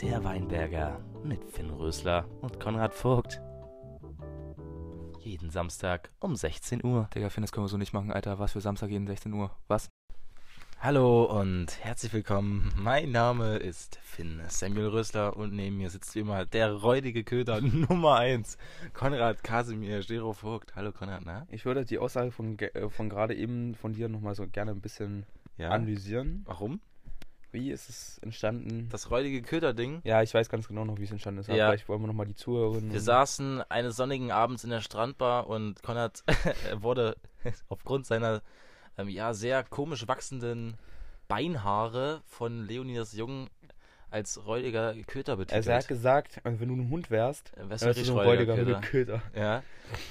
Der Weinberger mit Finn Rösler und Konrad Vogt. Jeden Samstag um 16 Uhr. Digga, Finn, das können wir so nicht machen, Alter. Was für Samstag jeden 16 Uhr? Was? Hallo und herzlich willkommen. Mein Name ist Finn Samuel Rösler und neben mir sitzt wie immer der räudige Köder Nummer 1, Konrad Kasimir Stero Vogt. Hallo Konrad, na? Ich würde die Aussage von, ge- äh, von gerade eben von dir nochmal so gerne ein bisschen Ja. analysieren. Warum? Wie ist es entstanden? Das räudige Köder-Ding. ja, ich weiß ganz genau noch, wie es entstanden ist. Ja. vielleicht wollen wir nochmal die Zuhörerinnen. Wir saßen eines sonnigen Abends in der Strandbar und Konrad wurde aufgrund seiner ähm, ja sehr komisch wachsenden Beinhaare von Leonidas Jung als räudiger Köter betitelt. also er hat gesagt, also wenn du ein Hund wärst, wärst du wärst du ein räudiger räudiger Köter. Köder. Ja.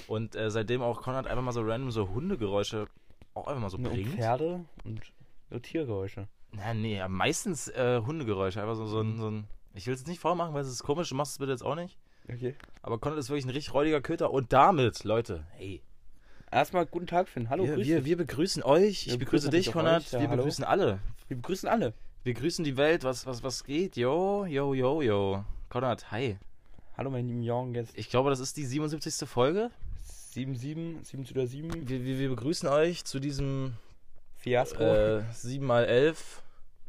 Und äh, seitdem auch Konrad einfach mal so random so Hundegeräusche auch einfach mal so Und bringt. Pferde und so Tiergeräusche. Na, nee, meistens äh, Hundegeräusche. Einfach so, so, ein, so ein. Ich will es nicht vormachen, weil es ist komisch, du machst es bitte jetzt auch nicht. Okay. Aber Konrad ist wirklich ein richtig räudiger Köter. Und damit, Leute, hey. Erstmal guten Tag, Finn. Hallo, wir, wir, wir begrüßen euch. Wir Ich begrüße dich, Konrad. Ja, wir hallo. begrüßen alle. wir begrüßen alle. Wir grüßen die Welt. Was, was, was geht? Yo, yo, yo, yo. Konrad, hi. Hallo, meine lieben jetzt Ich glaube, das ist die 77. Folge. 7-7, 7 zu der 7. Wir, wir, wir begrüßen euch zu diesem Fiasko. äh, 7x11.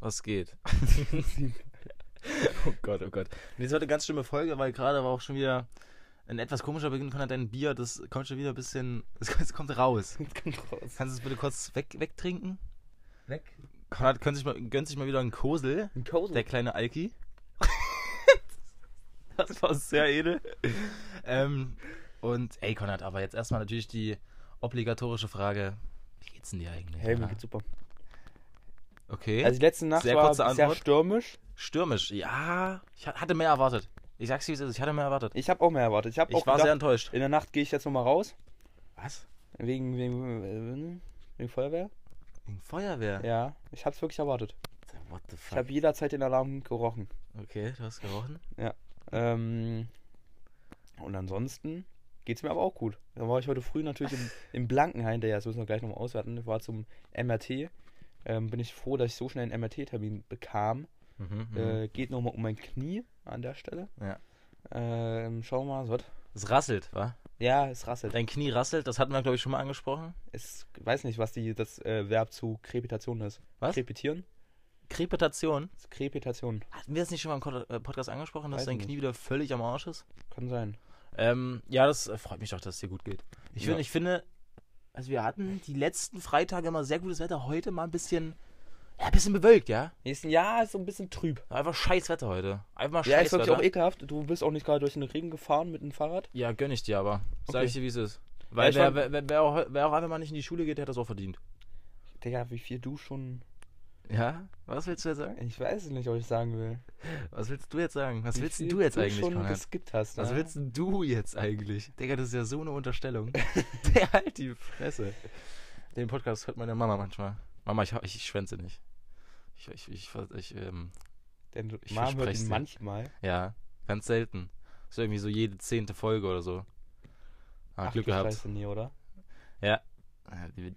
Was geht? oh Gott, oh Gott. Und jetzt heute eine ganz schlimme Folge, weil gerade war auch schon wieder ein etwas komischer Beginn. Konrad, dein Bier, das kommt schon wieder ein bisschen. Es kommt raus. Jetzt kommt raus. Kannst du es bitte kurz weg, wegtrinken? Weg. Konrad gönnt sich mal, gönnt sich mal wieder einen Kosel. Ein Kosel. Der kleine Alki. das war sehr edel. ähm, und ey, Konrad, aber jetzt erstmal natürlich die obligatorische Frage: Wie geht's denn dir eigentlich? Hey, mir geht's super. okay. Also die letzte Nacht Sehr war kurze sehr Antwort. stürmisch. Stürmisch, ja. Ich ha- hatte mehr erwartet. Ich sag's dir, wie es ist, ich hatte mehr erwartet. Ich habe auch mehr erwartet. Ich auch Ich war sehr gedacht, enttäuscht. in der Nacht gehe ich jetzt nochmal raus. Was? Wegen, wegen, wegen Feuerwehr. Wegen Feuerwehr? Ja, ich habe es wirklich erwartet. What the Ich fuck? habe jederzeit den Alarm gerochen. Okay, du hast gerochen? Ähm, und ansonsten geht's mir aber auch gut. Dann war ich heute früh natürlich im, im Blankenhain, der ja, das müssen wir gleich nochmal auswerten, war zum MRT. Ähm, bin ich froh, dass ich so schnell einen MRT-Termin bekam. Mhm, mhm. Äh, geht nochmal um mein Knie an der Stelle. Ja. Ähm, schauen wir mal, was. Es rasselt, wa? Ja, es rasselt. Dein Knie rasselt, das hatten wir, glaube ich, schon mal angesprochen. Ich weiß nicht, was die, das äh, Verb zu Krepitation ist. Was? Krepitieren? Krepitation. Krepitation. Hatten wir das nicht schon mal im äh, Podcast angesprochen, dass Weiß dein Knie wieder völlig am Arsch ist? Kann sein. Ähm, ja, das äh, freut mich doch, dass es dir gut geht. Ich, Ja. find, ich finde, also wir hatten die letzten Freitage immer sehr gutes Wetter. Heute mal ein bisschen, ja, ein bisschen bewölkt, ja? Nächsten Jahr ist so ein bisschen trüb. Einfach scheiß Wetter heute. Einfach mal Ja, scheiß ist wirklich auch ekelhaft. Du bist auch nicht gerade durch den Regen gefahren mit dem Fahrrad. Ja, gönn ich dir aber. Sag Okay. ich dir, wie es ist. Weil ich wer, wer, wer, wer, auch, wer auch einfach mal nicht in die Schule geht, der hat das auch verdient. Digga, wie viel du schon. Ja? Was willst du jetzt sagen? Ich weiß nicht, ob ich sagen will. Was willst du jetzt sagen? Was Wie willst du jetzt eigentlich, schon Konrad? geskippt hast. Was ne? willst denn du jetzt eigentlich? Digga, das ist ja so eine Unterstellung. Der halt die Fresse. Den Podcast hört meine Mama manchmal. Mama, ich, ich, ich schwänze nicht. Ich, ich, ich, ich, ähm, Denn Ich Mom hört ihn manchmal. ja, ganz selten. So irgendwie so jede zehnte Folge oder so. Ah, Ach, Glück du gehabt. Scheiße, nee, oder? Ja.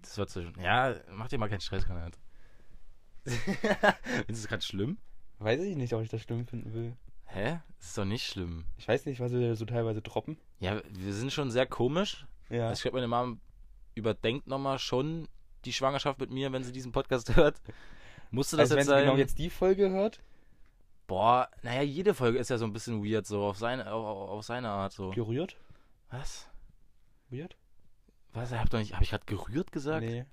Das wird so. Ja, mach dir mal keinen Stress, Konrad. Findest du es gerade schlimm? Weiß ich nicht, ob ich das schlimm finden will. Hä? Das ist doch nicht schlimm. Ich weiß nicht, was wir so teilweise droppen. Ja, wir sind schon sehr komisch. Ja. Also ich glaube, meine Mom überdenkt nochmal schon die Schwangerschaft mit mir, wenn sie diesen Podcast hört. Musste das also, wenn jetzt sie sein? genau jetzt die Folge hört, Boah, naja, jede Folge ist ja so ein bisschen weird, so auf seine, auf, auf auf seine Art so. gerührt. Was? Weird? Was? Hab, doch nicht, hab ich gerade gerührt gesagt? Nee.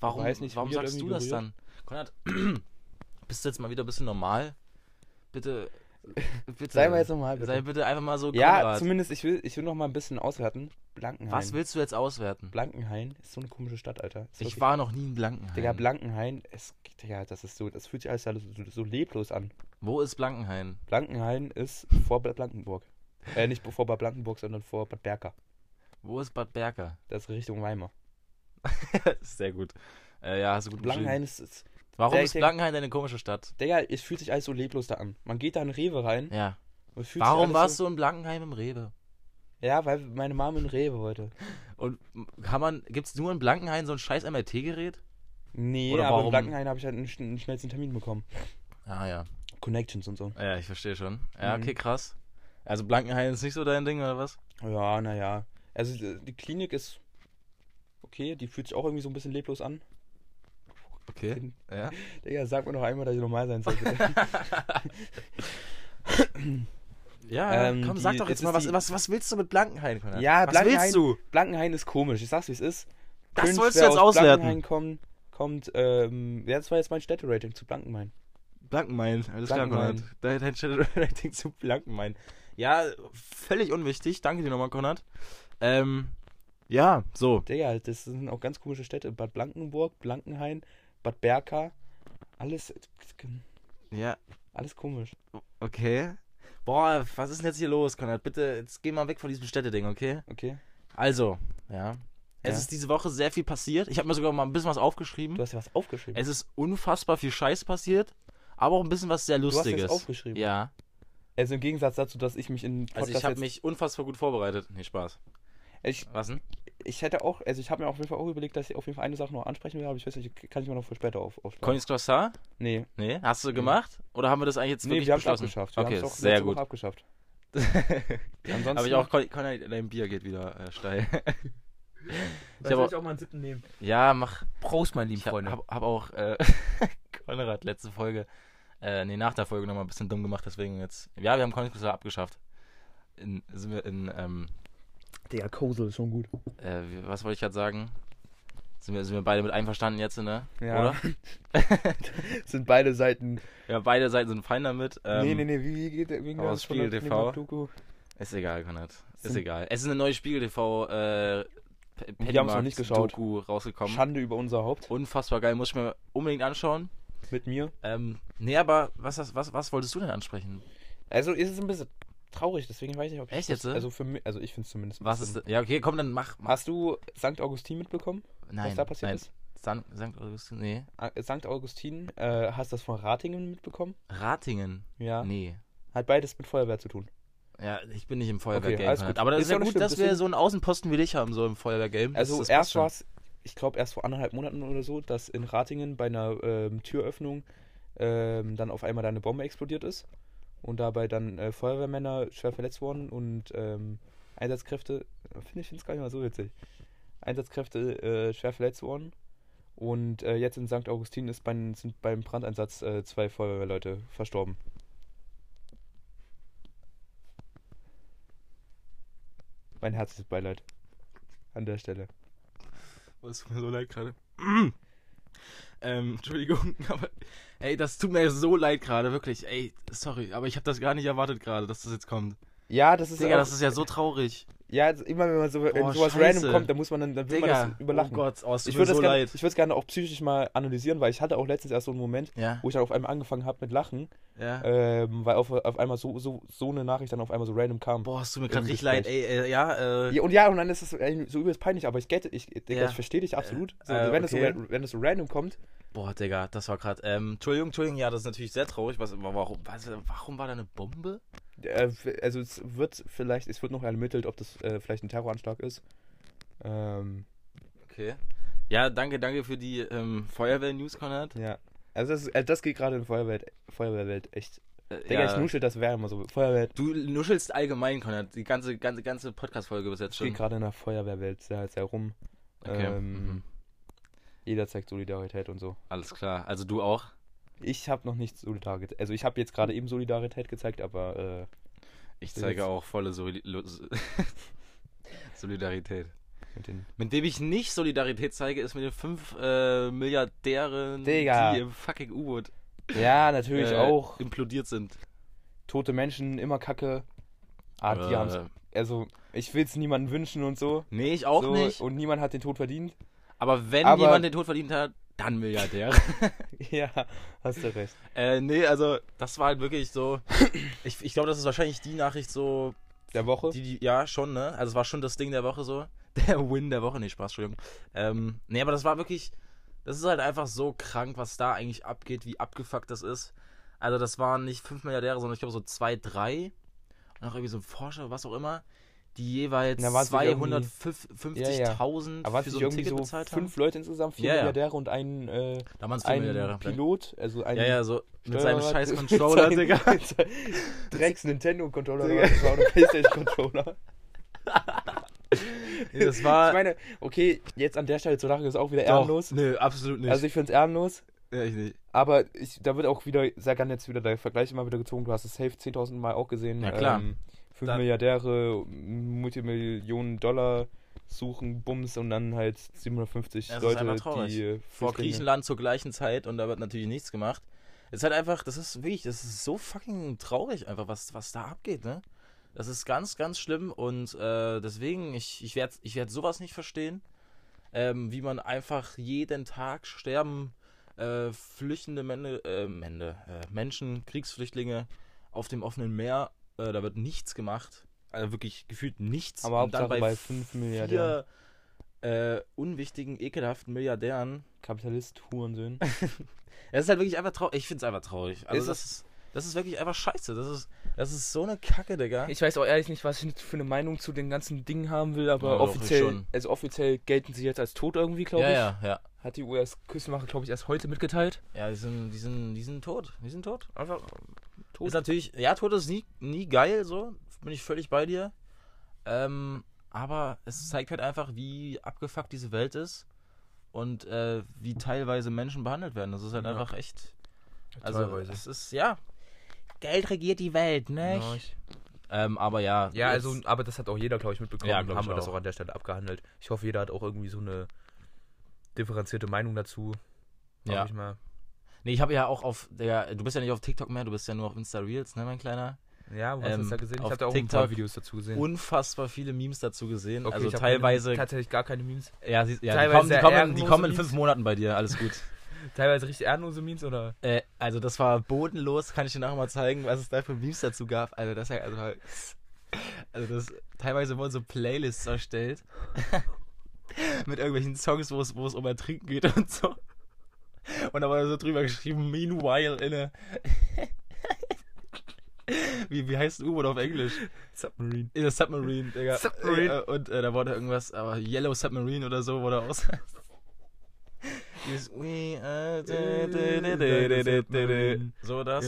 Warum nicht, warum sagst du das gerührt. dann? Konrad, bist du jetzt mal wieder ein bisschen normal? Bitte, bitte. Sei mal jetzt nochmal, bitte. Sei bitte einfach mal so Ja, Konrad. zumindest, ich will, ich will noch mal ein bisschen auswerten. Blankenhain. Was willst du jetzt auswerten? Blankenhain ist so eine komische Stadt, Alter. Ist Ich war noch nie in Blankenheim. Digga, Blankenhain, es, Digga, das ist so, das fühlt sich alles so, so, so leblos an. Wo ist Blankenhain? Blankenhain ist vor Bad Blankenburg. Äh, nicht vor Bad Blankenburg, sondern vor Bad Berka. Wo ist Bad Berka? Das ist Richtung Weimar. Sehr gut. Äh, ja, hast du gut Blankenhain ist, ist Warum Der- ist Blankenhain eine komische Stadt? Digga, es fühlt sich alles so leblos da an. Man geht da in Rewe rein. Ja. Warum warst so, du in Blankenheim im Rewe? Ja, weil meine Mama in Rewe wollte. Und kann man, gibt's nur in Blankenhain so ein scheiß MRT-Gerät? Nee, Oder aber warum? in Blankenhain habe ich halt einen, einen schnellsten Termin bekommen. Ah ja. Connections und so. Ja, ich verstehe schon. Ja, Mhm. okay, krass. Also Blankenhain ist nicht so dein Ding, oder was? Ja, naja. Also die Klinik ist okay, die fühlt sich auch irgendwie so ein bisschen leblos an. Okay. Ja. Digga, sag mir noch einmal, dass ich normal sein soll. Ja, Ähm, komm, sag die- doch jetzt jetzt mal, was, die- was, was willst du mit Blankenhain, Konrad? Ja, was Blankenhain- willst du? Blankenhain ist komisch. Ich sag's, wie es ist. Das Cringe, sollst du jetzt aus auswerten. Blankenhain kommt, kommt ähm, ja, das war jetzt mein Städterating zu Blankenhain. Blankenmain, alles klar. Konrad. Dein, dein Shadow-Rating zu Blankenmain. Ja, völlig unwichtig. Danke dir nochmal, Konrad. Ähm, ja, so. Digga, das sind auch ganz komische Städte. Bad Blankenburg, Blankenhain, Bad Berka. Alles, Ja, alles komisch. okay. Boah, was ist denn jetzt hier los, Konrad? Bitte, jetzt geh mal weg von diesem Städteding, okay? Okay. Also, ja. Es Ja. ist diese Woche sehr viel passiert. Ich habe mir sogar mal ein bisschen was aufgeschrieben. Du hast ja was aufgeschrieben. Es ist unfassbar viel Scheiß passiert, aber auch ein bisschen was sehr du hast Lustiges. das aufgeschrieben. Ja, Also im Gegensatz dazu, dass ich mich in Podcast also ich habe mich unfassbar gut vorbereitet. Nee, Spaß. Ich, Was denn? ich hätte auch, also ich habe mir auf jeden Fall auch überlegt, dass ich auf jeden Fall eine Sache noch ansprechen will, aber ich weiß nicht, kann ich mir noch für später auf, aufsparen. Coins Croissant? Nee. Nee, hast du Nee. gemacht? Oder haben wir das eigentlich jetzt Nee, wirklich wir haben es abgeschafft. Wir okay, auch sehr gut. Abgeschafft. Ansonsten habe ich auch, Con- Conny, dein Bier geht wieder äh, steil. ich soll habe ich auch mal einen Sippen nehmen. ja, mach. Prost, mein lieben Ich habe hab, hab auch äh, Konrad letzte Folge, äh, nee, nach der Folge nochmal ein bisschen dumm gemacht, deswegen jetzt. Ja, wir haben Coins Croissant abgeschafft. In, sind wir in, ähm, Der Kosel ist schon gut. äh, was wollte ich gerade sagen? Sind wir, sind wir beide mit einverstanden jetzt, ne? Ja. Oder? Sind beide Seiten. Ja, beide Seiten sind fein damit. Ähm, nee, nee, nee, wie, wie geht der? Wie ging aus Spiegel TV? Ist egal, Konrad. Ist Sind- egal. Es ist eine neue Spiegel TV äh, Wir haben's noch nicht geschaut. Doku rausgekommen. Schande über unser Haupt. Unfassbar geil, muss ich mir unbedingt anschauen. Mit mir. Ähm, nee, aber was, was, was wolltest du denn ansprechen? Also ist es ein bisschen traurig, deswegen weiß ich nicht, ob ich Echt das, jetzt? Also für mich, also ich finde es zumindest. Was ist Ja, okay, komm, dann mach. mach. Hast du St. Augustin mitbekommen? Nein, was da passiert nein. ist? San, St. Augustin, nee. Ah, St. Augustin, äh, hast du das von Ratingen mitbekommen? Ratingen? Ja. Nee. Hat beides mit Feuerwehr zu tun. Ja, ich bin nicht im Feuerwehr-Game. gut. aber das Ist ist ja gut, schlimm, dass wir so einen Außenposten wie dich haben, so im Feuerwehr-Game. Also das erst war es, ich glaube erst vor anderthalb Monaten oder so, dass in Ratingen bei einer ähm, Türöffnung ähm, dann auf einmal da eine Bombe explodiert ist und dabei dann äh, Feuerwehrmänner schwer verletzt wurden und ähm, Einsatzkräfte, finde ich es gar nicht mal so witzig, Einsatzkräfte äh, schwer verletzt wurden und äh, jetzt in St. Augustin ist beim, sind beim Brandeinsatz äh, zwei Feuerwehrleute verstorben. Mein herzliches Beileid an der Stelle. Oh, es tut mir so leid gerade. Ähm, Entschuldigung, aber ey, das tut mir so leid gerade, wirklich. Ey, sorry, aber ich habe das gar nicht erwartet gerade, dass das jetzt kommt. Ja, das ist Digga, auch, das ist ja so traurig. Ja, immer wenn man so Boah, sowas scheiße. random kommt, dann muss man dann, dann will Digga, man das überlachen. oh Gott, oh, ich würde so das gerne, leid. ich würde es gerne auch psychisch mal analysieren, weil ich hatte auch letztens erst so einen Moment, Ja, wo ich dann auf einmal angefangen habe mit Lachen, ja. ähm, weil auf, auf einmal so, so, so eine Nachricht dann auf einmal so random kam. Boah, es tut mir gerade richtig leid. Ey, äh, ja, äh, Ja, und ja, und dann ist es so übelst peinlich, aber ich get, ich, Digga, ich verstehe dich absolut. So, äh, wenn, es okay. so, ra- wenn es so random kommt, boah, Digga, das war gerade. Ähm, Entschuldigung, Entschuldigung, ja, das ist natürlich sehr traurig. Was, warum, was, warum war da eine Bombe? Äh, also es wird vielleicht, es wird noch ermittelt, ob das äh, vielleicht ein Terroranschlag ist. Ähm, Okay. Ja, danke, danke für die ähm, Feuerwehr-News, Konrad. ja. Also das, ist- äh, das geht gerade in Feuerwelt, Feuerwehrwelt echt. Äh, Digga, ich nuschel, das wäre immer so. Feuerwehr, Du nuschelst allgemein, Konrad. Die ganze, ganze, ganze Podcast-Folge bis jetzt Es geht schon. gerade in der Feuerwehrwelt sehr, sehr rum. Okay. Ähm, mhm. Jeder zeigt Solidarität und so. Alles klar. Also du auch? Ich habe noch nicht Solidarität. Also ich habe jetzt gerade eben Solidarität gezeigt, aber äh, Ich zeige auch volle Soli Solidarität. mit. Mit dem ich nicht Solidarität zeige, ist mit den fünf äh, Milliardären, Digga. die im fucking U-Boot Ja, natürlich äh, auch. implodiert sind. Tote Menschen, immer Kacke. Ah, die haben's. Also, ich will es niemandem wünschen und so. Nee, ich auch so, nicht. Und niemand hat den Tod verdient. Aber wenn Aber- jemand den Tod verdient hat, dann Milliardär. ja, hast du recht. äh, nee, also das war halt wirklich so. Ich, ich glaube, das ist wahrscheinlich die Nachricht so, Der Woche? Die, die, ja, schon, ne? Also es war schon das Ding der Woche so. Der Win der Woche, nee, Spaß, Entschuldigung. Ähm, nee, aber das war wirklich, das ist halt einfach so krank, was da eigentlich abgeht, wie abgefuckt das ist. Also das waren nicht fünf Milliardäre, sondern ich glaube so zwei, drei. Und auch irgendwie so ein Forscher, was auch immer, die jeweils Na, war's nicht irgendwie- 250.000 Aber waren für so ein Ticket so bezahlt haben. fünf Leute insgesamt, vier Ja, ja. Milliardäre und ein, äh, ein Milliardäre. Pilot, also ein Ja, ja, so. Mit seinem scheiß Controller, Digga. Drecks Nintendo-Controller. War ein Playstation-Controller. Nee, das war. Ich meine, okay, jetzt an der Stelle zu lachen ist auch wieder Doch. ehrenlos. Nö, absolut nicht. Also ich finde es ehrenlos. ja, ich nicht. Aber ich, da wird auch wieder, sehr gerne jetzt wieder der Vergleich immer wieder gezogen. Du hast es safe 10.000 Mal auch gesehen. Ja, klar. Ähm, fünf Da- Milliardäre, Multimillionen Dollar suchen, Bums und dann halt 750 Ja, es ist Leute, die Vor Griechenland zur gleichen Zeit und da wird natürlich nichts gemacht. Es ist halt einfach, das ist wirklich, das ist so fucking traurig einfach, was, was da abgeht, ne? Das ist ganz, ganz schlimm und äh, deswegen, ich, ich werde ich werd sowas nicht verstehen, ähm, wie man einfach jeden Tag sterben äh, flüchtende Männer, äh, Männer, äh, Menschen, Kriegsflüchtlinge auf dem offenen Meer, äh, da wird nichts gemacht. Also wirklich gefühlt nichts. Aber Und dann Hauptsache bei 5 Milliardären. vier äh, unwichtigen, ekelhaften Milliardären Kapitalist, Hurensöhn. es ist halt wirklich einfach traurig. Ich finde es einfach traurig. Also Ist das ist, das ist wirklich einfach scheiße. Das ist, das ist so eine Kacke, Digga. Ich weiß auch ehrlich nicht, was ich für eine Meinung zu den ganzen Dingen haben will, aber Ja, offiziell, also offiziell gelten sie jetzt als tot irgendwie, glaube ja, ich. ja, ja. Hat die US-Küstenwache, glaube ich, erst heute mitgeteilt. Ja, die sind, die sind, die sind tot. Die sind tot. Einfach Tot. Ist natürlich, ja, tot ist nie, nie geil, so. Bin ich völlig bei dir. Ähm, aber es zeigt halt einfach, wie abgefuckt diese Welt ist und äh, wie teilweise Menschen behandelt werden. Das ist halt Ja. einfach echt. Also, Teilweise. es ist, ja. Geld regiert die Welt, ne? Ähm, aber ja. Ja, also, aber das hat auch jeder, glaube ich, mitbekommen. Ja, glaub haben ich wir das auch. auch an der Stelle abgehandelt. Ich hoffe, jeder hat auch irgendwie so eine differenzierte Meinung dazu. Ja. Ich mal. Nee, ich habe ja auch auf der. Du bist ja nicht auf TikTok mehr, du bist ja nur auf Insta Reels, ne, mein Kleiner? Ja, wo hast du Ähm, das da gesehen? Ich habe da auch ein paar TikTok Videos dazu gesehen. Unfassbar viele Memes dazu gesehen. Okay, also teilweise. keine, tatsächlich gar keine Memes. ja, sie, ja die, kommen, die, kommen, die kommen in fünf Monaten bei dir, alles gut. Teilweise richtig ehrenlose Memes oder? äh, also, das war bodenlos, kann ich dir nachher mal zeigen, was es da für Memes dazu gab. Also, das ist ja. Also, also das, teilweise wurden so Playlists erstellt. mit irgendwelchen Songs, wo es, wo es um Ertrinken geht und so. Und da war so drüber geschrieben, meanwhile in a. wie, wie heißt ein U-Boot auf Englisch? Submarine. In a Submarine, Digga. Submarine. Äh, und äh, da wurde irgendwas, aber Yellow Submarine oder so wurde aus. Dieses We are. So das.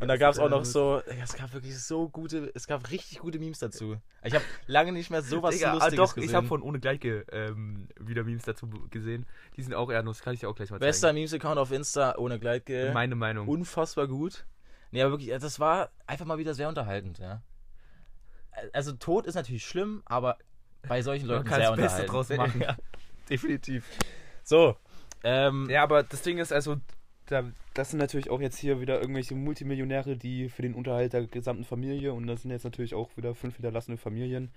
Und da gab es auch noch so, es gab wirklich so gute, es gab richtig gute Memes dazu. Ich habe lange nicht mehr sowas Digga, ah, Lustiges doch, gesehen. ich habe von ohne Gleiche ähm, wieder Memes dazu gesehen. Die sind auch ehrenlos, kann ich dir auch gleich mal Bester zeigen. Memes-Account auf Insta, ohne Gleitgel. Meine Meinung. Unfassbar gut. Nee, aber wirklich, das war einfach mal wieder sehr unterhaltend, ja. Also Tod ist natürlich schlimm, aber bei solchen Man Leuten kann sehr das Beste unterhaltend. draus machen. ja, definitiv. So, ähm, Ja, aber das Ding ist also, da, das sind natürlich auch jetzt hier wieder irgendwelche Multimillionäre, die für den Unterhalt der gesamten Familie und das sind jetzt natürlich auch wieder fünf hinterlassene Familien.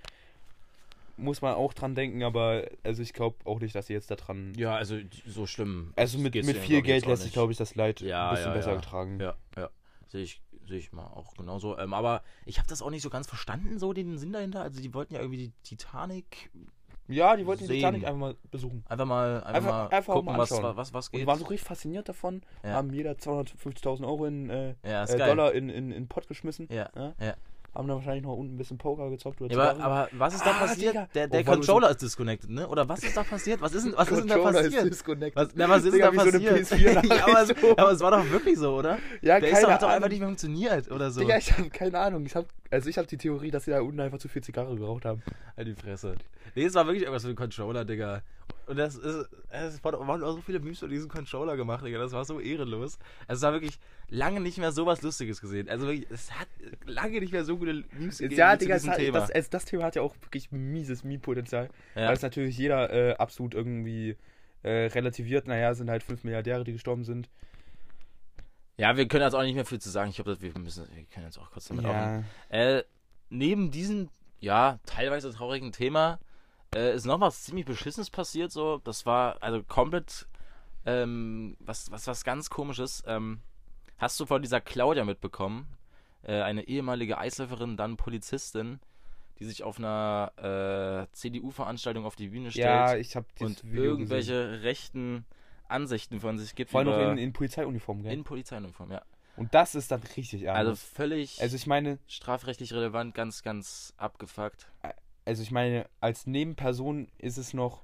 Muss man auch dran denken, aber also ich glaube auch nicht, dass sie jetzt da dran. ja, also so schlimm. Also mit, mit viel Geld lässt sich, glaube ich, das Leid Ja, ein bisschen ja, besser ja. getragen. Ja, ja. Sehe ich, sehe ich mal auch genauso. Ähm, aber ich habe das auch nicht so ganz verstanden, so den Sinn dahinter. Also die wollten ja irgendwie die Titanic Ja, die wollten die Sehen. Titanic einfach mal besuchen. einfach mal, einfach, Einfach- mal einfach gucken, mal was, was, was Und geht. die waren so richtig fasziniert davon, Ja. haben jeder 250.000 Euro in äh, ja, äh. Dollar in, in, in Pott geschmissen. Ja, Ja. Haben dann wahrscheinlich noch unten ein bisschen Poker gezockt oder Ja, aber, aber was ist da Ah, passiert? Digga. Der, der Oh, so- Controller ist disconnected, ne? Oder was ist da passiert? Was ist denn, was ist denn da Controller passiert? disconnected. Was, na, was ist Digga, denn da so passiert? PS4 ja, aber, es, so. aber es war doch wirklich so, oder? Ja, Der keine ist doch, hat doch einfach nicht mehr funktioniert oder so. Digga, ich habe keine Ahnung. Ich hab, also ich habe die Theorie, dass sie da unten einfach zu viel Zigarre geraucht haben. Halt die Fresse. Nee, es war wirklich irgendwas für den Controller, Digga. Und das ist, es waren auch so viele Memes für diesen Controller gemacht, Digga. Das war so ehrenlos. Also es war wirklich lange nicht mehr sowas Lustiges gesehen. Also wirklich, es hat lange nicht mehr so gute Memes gegeben Ja, Digga, diesem das, Thema. das, also das Thema hat ja auch wirklich mieses Meme-Potenzial. ja. Weil es natürlich jeder äh, absolut irgendwie äh, relativiert. Naja, sind halt fünf Milliardäre, die gestorben sind. ja, wir können jetzt auch nicht mehr viel zu sagen. Ich glaube, wir müssen, wir können jetzt auch kurz damit aufhören. Ja. Äh, neben diesem, ja, teilweise traurigen Thema äh, ist noch was ziemlich Beschissenes passiert. So, das war also komplett ähm, was, was, was ganz komisches. Ähm, hast du von dieser Claudia mitbekommen? Äh, eine ehemalige Eisläuferin, dann Polizistin, die sich auf einer äh, CDU-Veranstaltung auf die Bühne stellt ja, ich habe und Video irgendwelche Gesehen. rechten Ansichten von sich gibt. Vor allem noch in, in Polizeiuniform, gell? in Polizeiuniform, ja. Und das ist dann richtig ernst. Also völlig also ich meine, strafrechtlich relevant, ganz, ganz abgefuckt. Also ich meine, als Nebenperson ist es noch,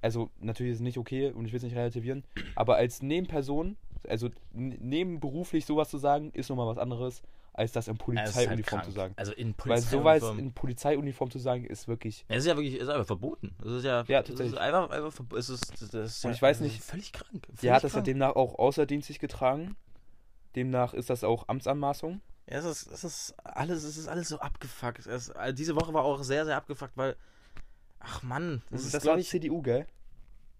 also natürlich ist es nicht okay und ich will es nicht relativieren, aber als Nebenperson Also nebenberuflich sowas zu sagen, ist nochmal was anderes, als das in Ja, halt Polizeiuniform krank. zu sagen. Also in Weil sowas Polizeiuniform. in Polizeiuniform zu sagen, ist wirklich. Es ist ja wirklich, ist einfach verboten. Es ist ja, Ja, es ist tatsächlich. einfach, einfach verboten. Es ist, das ist Und ja, ich weiß nicht, Völlig krank. Völlig Der hat das ja krank. demnach auch außerdienstlich getragen. Demnach ist das auch Amtsanmaßung. Ja, es ist, es ist alles, es ist alles so abgefuckt. Es, also diese Woche war auch sehr, sehr abgefuckt, weil. Ach Mann, das, ist, das war ich. CDU, gell?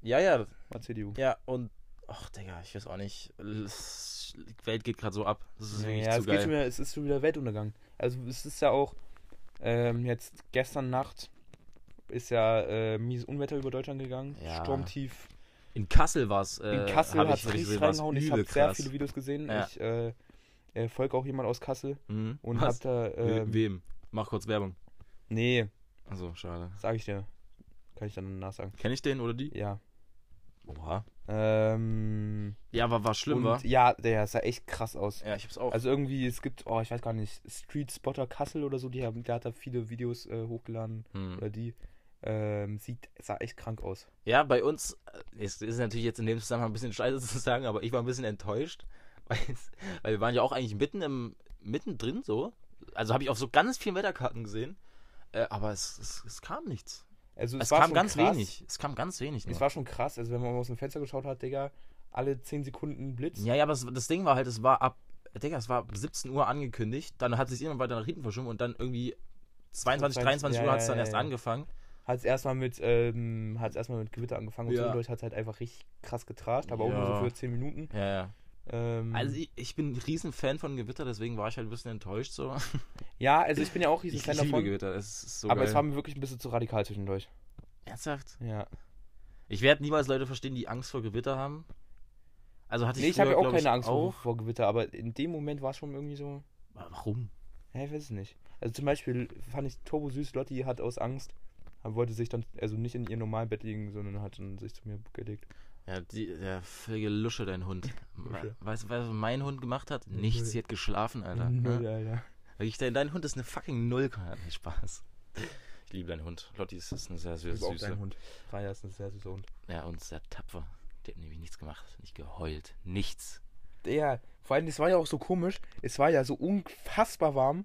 Ja, ja, War CDU. ja, und. Ach, Digga, ich weiß auch nicht. Die Welt geht gerade so ab. Das ist wirklich ja, zu es, geht schon geil. wieder, es ist schon wieder Weltuntergang. Also es ist ja auch ähm, jetzt gestern Nacht ist ja äh, mieses Unwetter über Deutschland gegangen. Ja. Sturmtief. In Kassel war es. Äh, In Kassel hat es richtig reingehauen. Ich habe sehr viele Videos gesehen. Ja. Ich äh, äh, folge auch jemand aus Kassel Mhm. und Was? hab da. Ähm, Wem? Mach kurz Werbung. nee, Also schade. sag ich dir. Kann ich dann nachsagen. Kenn ich den oder die? Ja. Oha. Ähm, Ja, aber war schlimm, und war? ja, der sah echt krass aus. Ja, ich hab's auch. Also irgendwie, es gibt, oh, ich weiß gar nicht, Street Spotter Kassel oder so, die haben, der hat da viele Videos äh, hochgeladen. hm. Oder die. Ähm, sieht, sah echt krank aus. Ja, bei uns, äh, es ist natürlich jetzt in dem Zusammenhang ein bisschen scheiße zu sagen, aber ich war ein bisschen enttäuscht, weil, es, wir waren ja auch eigentlich mitten im, mittendrin so. Also habe ich auf so ganz vielen Wetterkarten gesehen, äh, aber es, es, es kam nichts. Also Es, war kam ganz krass. wenig. Es kam ganz wenig. Nur. Es war schon krass, also wenn man aus dem Fenster geschaut hat, Digga, alle 10 Sekunden Blitz. ja, ja, aber das, das Ding war halt, es war ab, Digga, es war ab 17 Uhr angekündigt, dann hat es sich immer weiter nach hinten verschoben und dann irgendwie 22, 23 Ja, Uhr hat es dann ja, erst ja. angefangen. Hat es erstmal mit, ähm, hat's erstmal mit Gewitter angefangen und Ja. zwischendurch hat es halt einfach richtig krass getrascht, aber auch nur so für 10 Minuten. Ja, ja. Ähm, Also ich, ich bin ein riesen Fan von Gewitter, deswegen war ich halt ein bisschen enttäuscht so. ja, also ich bin ja auch riesen Ich, Fan ich davon. Gewitter, es ist so aber geil. es war mir wirklich ein bisschen zu radikal zwischendurch. Ernsthaft? Ja. Ich werde niemals Leute verstehen, die Angst vor Gewitter haben. Also hatte ich Nee, ich habe ja auch keine Angst vor, auch. vor Gewitter, aber in dem Moment war es schon irgendwie so. Warum? Ja, ich weiß es nicht. Also zum Beispiel fand ich Turbo süß, Lotti hat aus Angst, wollte sich dann, also nicht in ihr normalen Bett liegen, sondern hat dann sich zu mir gelegt. Ja, die, der völlige Lusche, dein Hund. Lusche. Weißt du, was mein Hund gemacht hat? Nichts, Null. sie hat geschlafen, Alter. Null, Ne? Alter. Wirklich, dein, dein Hund ist eine fucking Null. Konrad. Nee, Spaß. Ich liebe deinen Hund. Lotti ist, ist eine sehr, sehr Ich liebe auch süße. deinen Hund. Raya ist ein sehr süßer Hund. Ja, und sehr tapfer. Die hat nämlich nichts gemacht. Nicht geheult. Nichts. Ja, vor allem, das war ja auch so komisch. Es war ja so unfassbar warm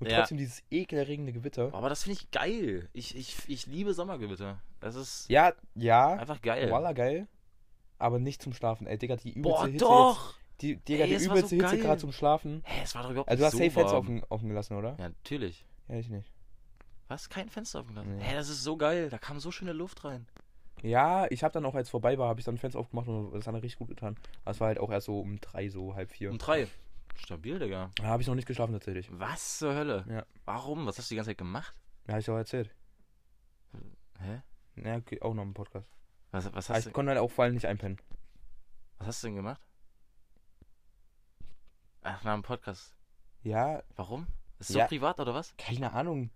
und Ja. trotzdem dieses ekelerregende Gewitter. Aber das finde ich geil. Ich, ich, ich liebe Sommergewitter. Das ist Ja, ja, einfach geil. Walla geil. Aber nicht zum Schlafen. Ey, Digga, die übelste Boah, Hitze doch! Jetzt, die, Digga, Ey, die übelste so Hitze gerade zum Schlafen. Hä, es war doch überhaupt Also du hast so safe Fenster offen, offen gelassen, oder? Ja, natürlich. Ja, ich nicht. Was? Kein Fenster offen gelassen? Nee. Hä, das ist so geil. Da kam so schöne Luft rein. Ja, ich habe dann auch, als vorbei war, habe ich dann Fenster aufgemacht und das hat dann richtig gut getan. Aber es war halt auch erst so um drei, so halb vier. Um drei. Stabil, Digga. Da habe ich noch nicht geschlafen tatsächlich. Was zur Hölle? Ja. Warum? Was hast du die ganze Zeit gemacht? Ja, habe ich auch erzählt. Hä? Ja, okay, auch noch im Podcast. Was, was, Aber hast, ich du, konnte halt auch vor allem nicht einpennen. was hast du denn gemacht? Ach, nach dem Podcast. Ja, Warum? Ist so Ja. privat oder was? keine Ahnung.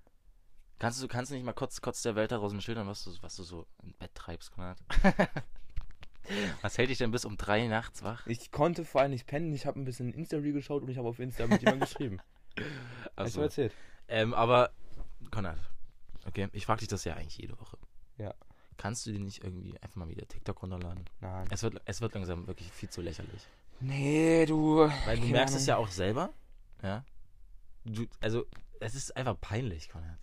Kannst du kannst du nicht mal kurz, kurz der Welt da draußen schildern, was du, was du so im Bett treibst, Konrad? was hält dich denn bis um drei nachts wach? Ich konnte vor allem nicht pennen. Ich habe ein bisschen Insta-Reel geschaut und ich habe auf Insta mit jemandem geschrieben. Hast du Also, erzählt? ähm, aber, Konrad, okay, ich frage dich das ja eigentlich jede Woche. Ja. Kannst du dir nicht irgendwie einfach mal wieder TikTok runterladen? Nein. Es wird, es wird langsam wirklich viel zu lächerlich. Nee, du. Weil du merkst es ja auch selber. Ja. Du, also, es ist einfach peinlich, Konrad.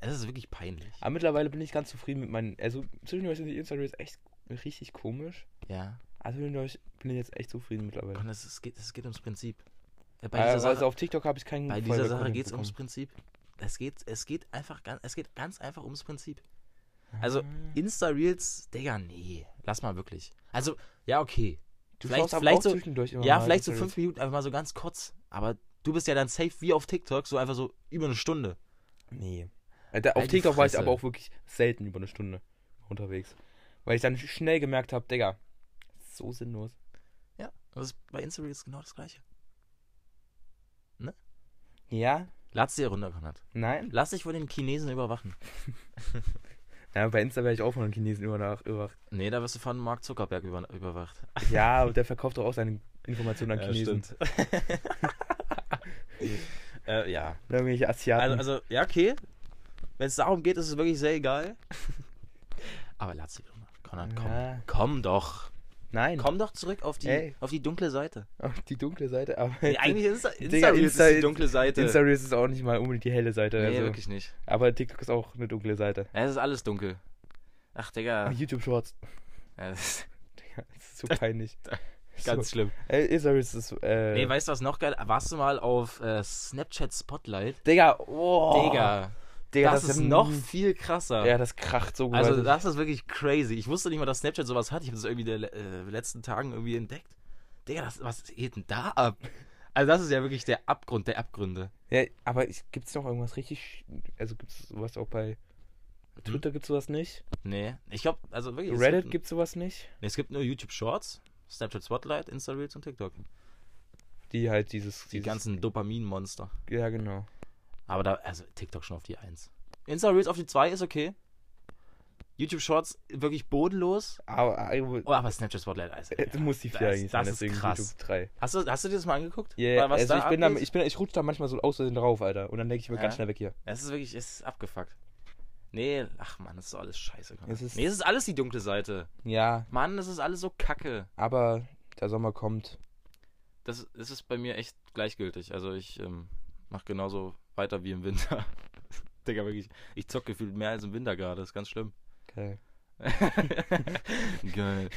Es ist wirklich peinlich. Aber mittlerweile bin ich ganz zufrieden mit meinen. Also, zwischendurch sind die Insta-Reels echt richtig komisch. Ja. Also, zwischendurch bin ich jetzt echt zufrieden mittlerweile. Konrad, es, geht, es geht ums Prinzip. Ja, Bei Äh, dieser also Sache, auf TikTok habe ich keinen bei dieser Sache geht es ums Prinzip. Es geht, es geht einfach es geht ganz einfach ums Prinzip. Also, Insta-Reels, Digga, nee. Lass mal wirklich. Also, ja, okay. Du vielleicht- vielleicht auch so- zwischendurch immer Ja, vielleicht so fünf Minuten, einfach mal so ganz kurz. Aber du bist ja dann safe wie auf TikTok, so einfach so über eine Stunde. Nee. Da, auf die TikTok war ich aber auch wirklich selten über eine Stunde unterwegs. Weil ich dann schnell gemerkt habe, Digga, so sinnlos. Ja, das ist bei Insta-Reels genau das Gleiche. Ja? Lad's dir runter, Konrad. Nein? Lass dich von den Chinesen überwachen. Ja, bei Insta werde ich auch von den Chinesen über nach, überwacht. Nee, da wirst du von Mark Zuckerberg über, überwacht. Ja, aber der verkauft doch auch seine Informationen an Chinesen. äh, ja. Irgendwelche Asiaten. Also, also ja, okay. Wenn es darum geht, ist es wirklich sehr egal. Aber lad's dich runter. Konrad, komm. Ja. Komm doch. Nein. Komm doch zurück auf die, Ey. auf die dunkle Seite. Auf die dunkle Seite, aber. Nee, eigentlich ist Insta, Insta Insta- ist die dunkle Seite. Insta Reels ist auch nicht mal unbedingt die helle Seite. nee, also. wirklich nicht. Aber TikTok ist auch eine dunkle Seite. Ja, es ist alles dunkel. Ach, Digga. YouTube Shorts. Ja, das ist Digga, das ist so peinlich. ganz so. schlimm. Ey, Insta Reels ist. Äh, Nee, weißt du, was noch geil? Warst du mal auf äh, Snapchat Spotlight? Digga, oh. Digga, Digga, das, ist ja- noch viel krasser. Ja, das kracht so also, gewaltig. das ist wirklich crazy. Ich wusste nicht mal, dass Snapchat sowas hat. Ich habe das irgendwie in den äh, letzten Tagen irgendwie entdeckt. Digga, das, was geht denn da ab? Also, das ist ja wirklich der Abgrund der Abgründe. Ja, aber ich- gibt's noch irgendwas richtig. Also gibt's sowas auch bei. Twitter gibt's sowas nicht. Nee, ich glaube, also wirklich. es Reddit gibt, gibt's sowas nicht. nee, es gibt nur YouTube Shorts, Snapchat Spotlight, Insta Reels und TikTok. Die halt dieses. Die dieses ganzen Dopamin-Monster. Ja, genau. Aber da, also TikTok schon auf die 1. Insta Reels auf die 2 ist okay. YouTube Shorts wirklich bodenlos. Aber, aber Oh, aber Snapchat Spotlight, also, äh, du musst die das- vier eigentlich sein, das ist deswegen krass. YouTube 3. Hast du, hast du dir das mal angeguckt? Ja, was also da ich bin, da, ich bin, ich rutsche da manchmal so aus drauf, Alter. Und dann denke ich mir Ja? ganz schnell weg hier. Es ist wirklich, es ist abgefuckt. Nee, ach man, das ist doch alles scheiße. Es ist- nee, es ist alles die dunkle Seite. Ja, Mann, das ist alles so kacke. aber der Sommer kommt. Das, das ist bei mir echt gleichgültig. Also ich ähm, mach genauso weiter wie im Winter. Digga, wirklich. Ich zock gefühlt mehr als im Winter gerade. Das ist ganz schlimm. Geil. Geil.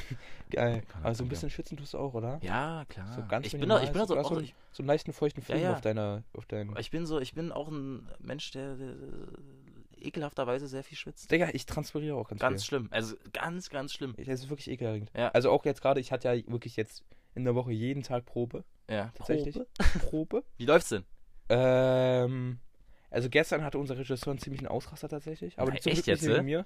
Geil. So ein bisschen schwitzen tust du auch, oder? Ja, klar. So ganz ich bin doch, ich bin doch so, auch, so, so einen leichten feuchten Film ja. auf deiner, auf deinem. ich bin so, ich bin auch ein Mensch, der, der ekelhafterweise sehr viel schwitzt. Digga, ich transpiriere auch ganz, Ganz viel. schlimm. Also ganz, ganz schlimm. Das ist wirklich ekelerregend. Ja. Also auch jetzt gerade, ich hatte ja wirklich jetzt in der Woche jeden Tag Probe. Ja. Tatsächlich. Probe? Probe. Wie läuft's denn? Ähm, also gestern hatte unser Regisseur einen ziemlichen Ausraster tatsächlich. Aber Na, zum echt Glück nicht äh? mir.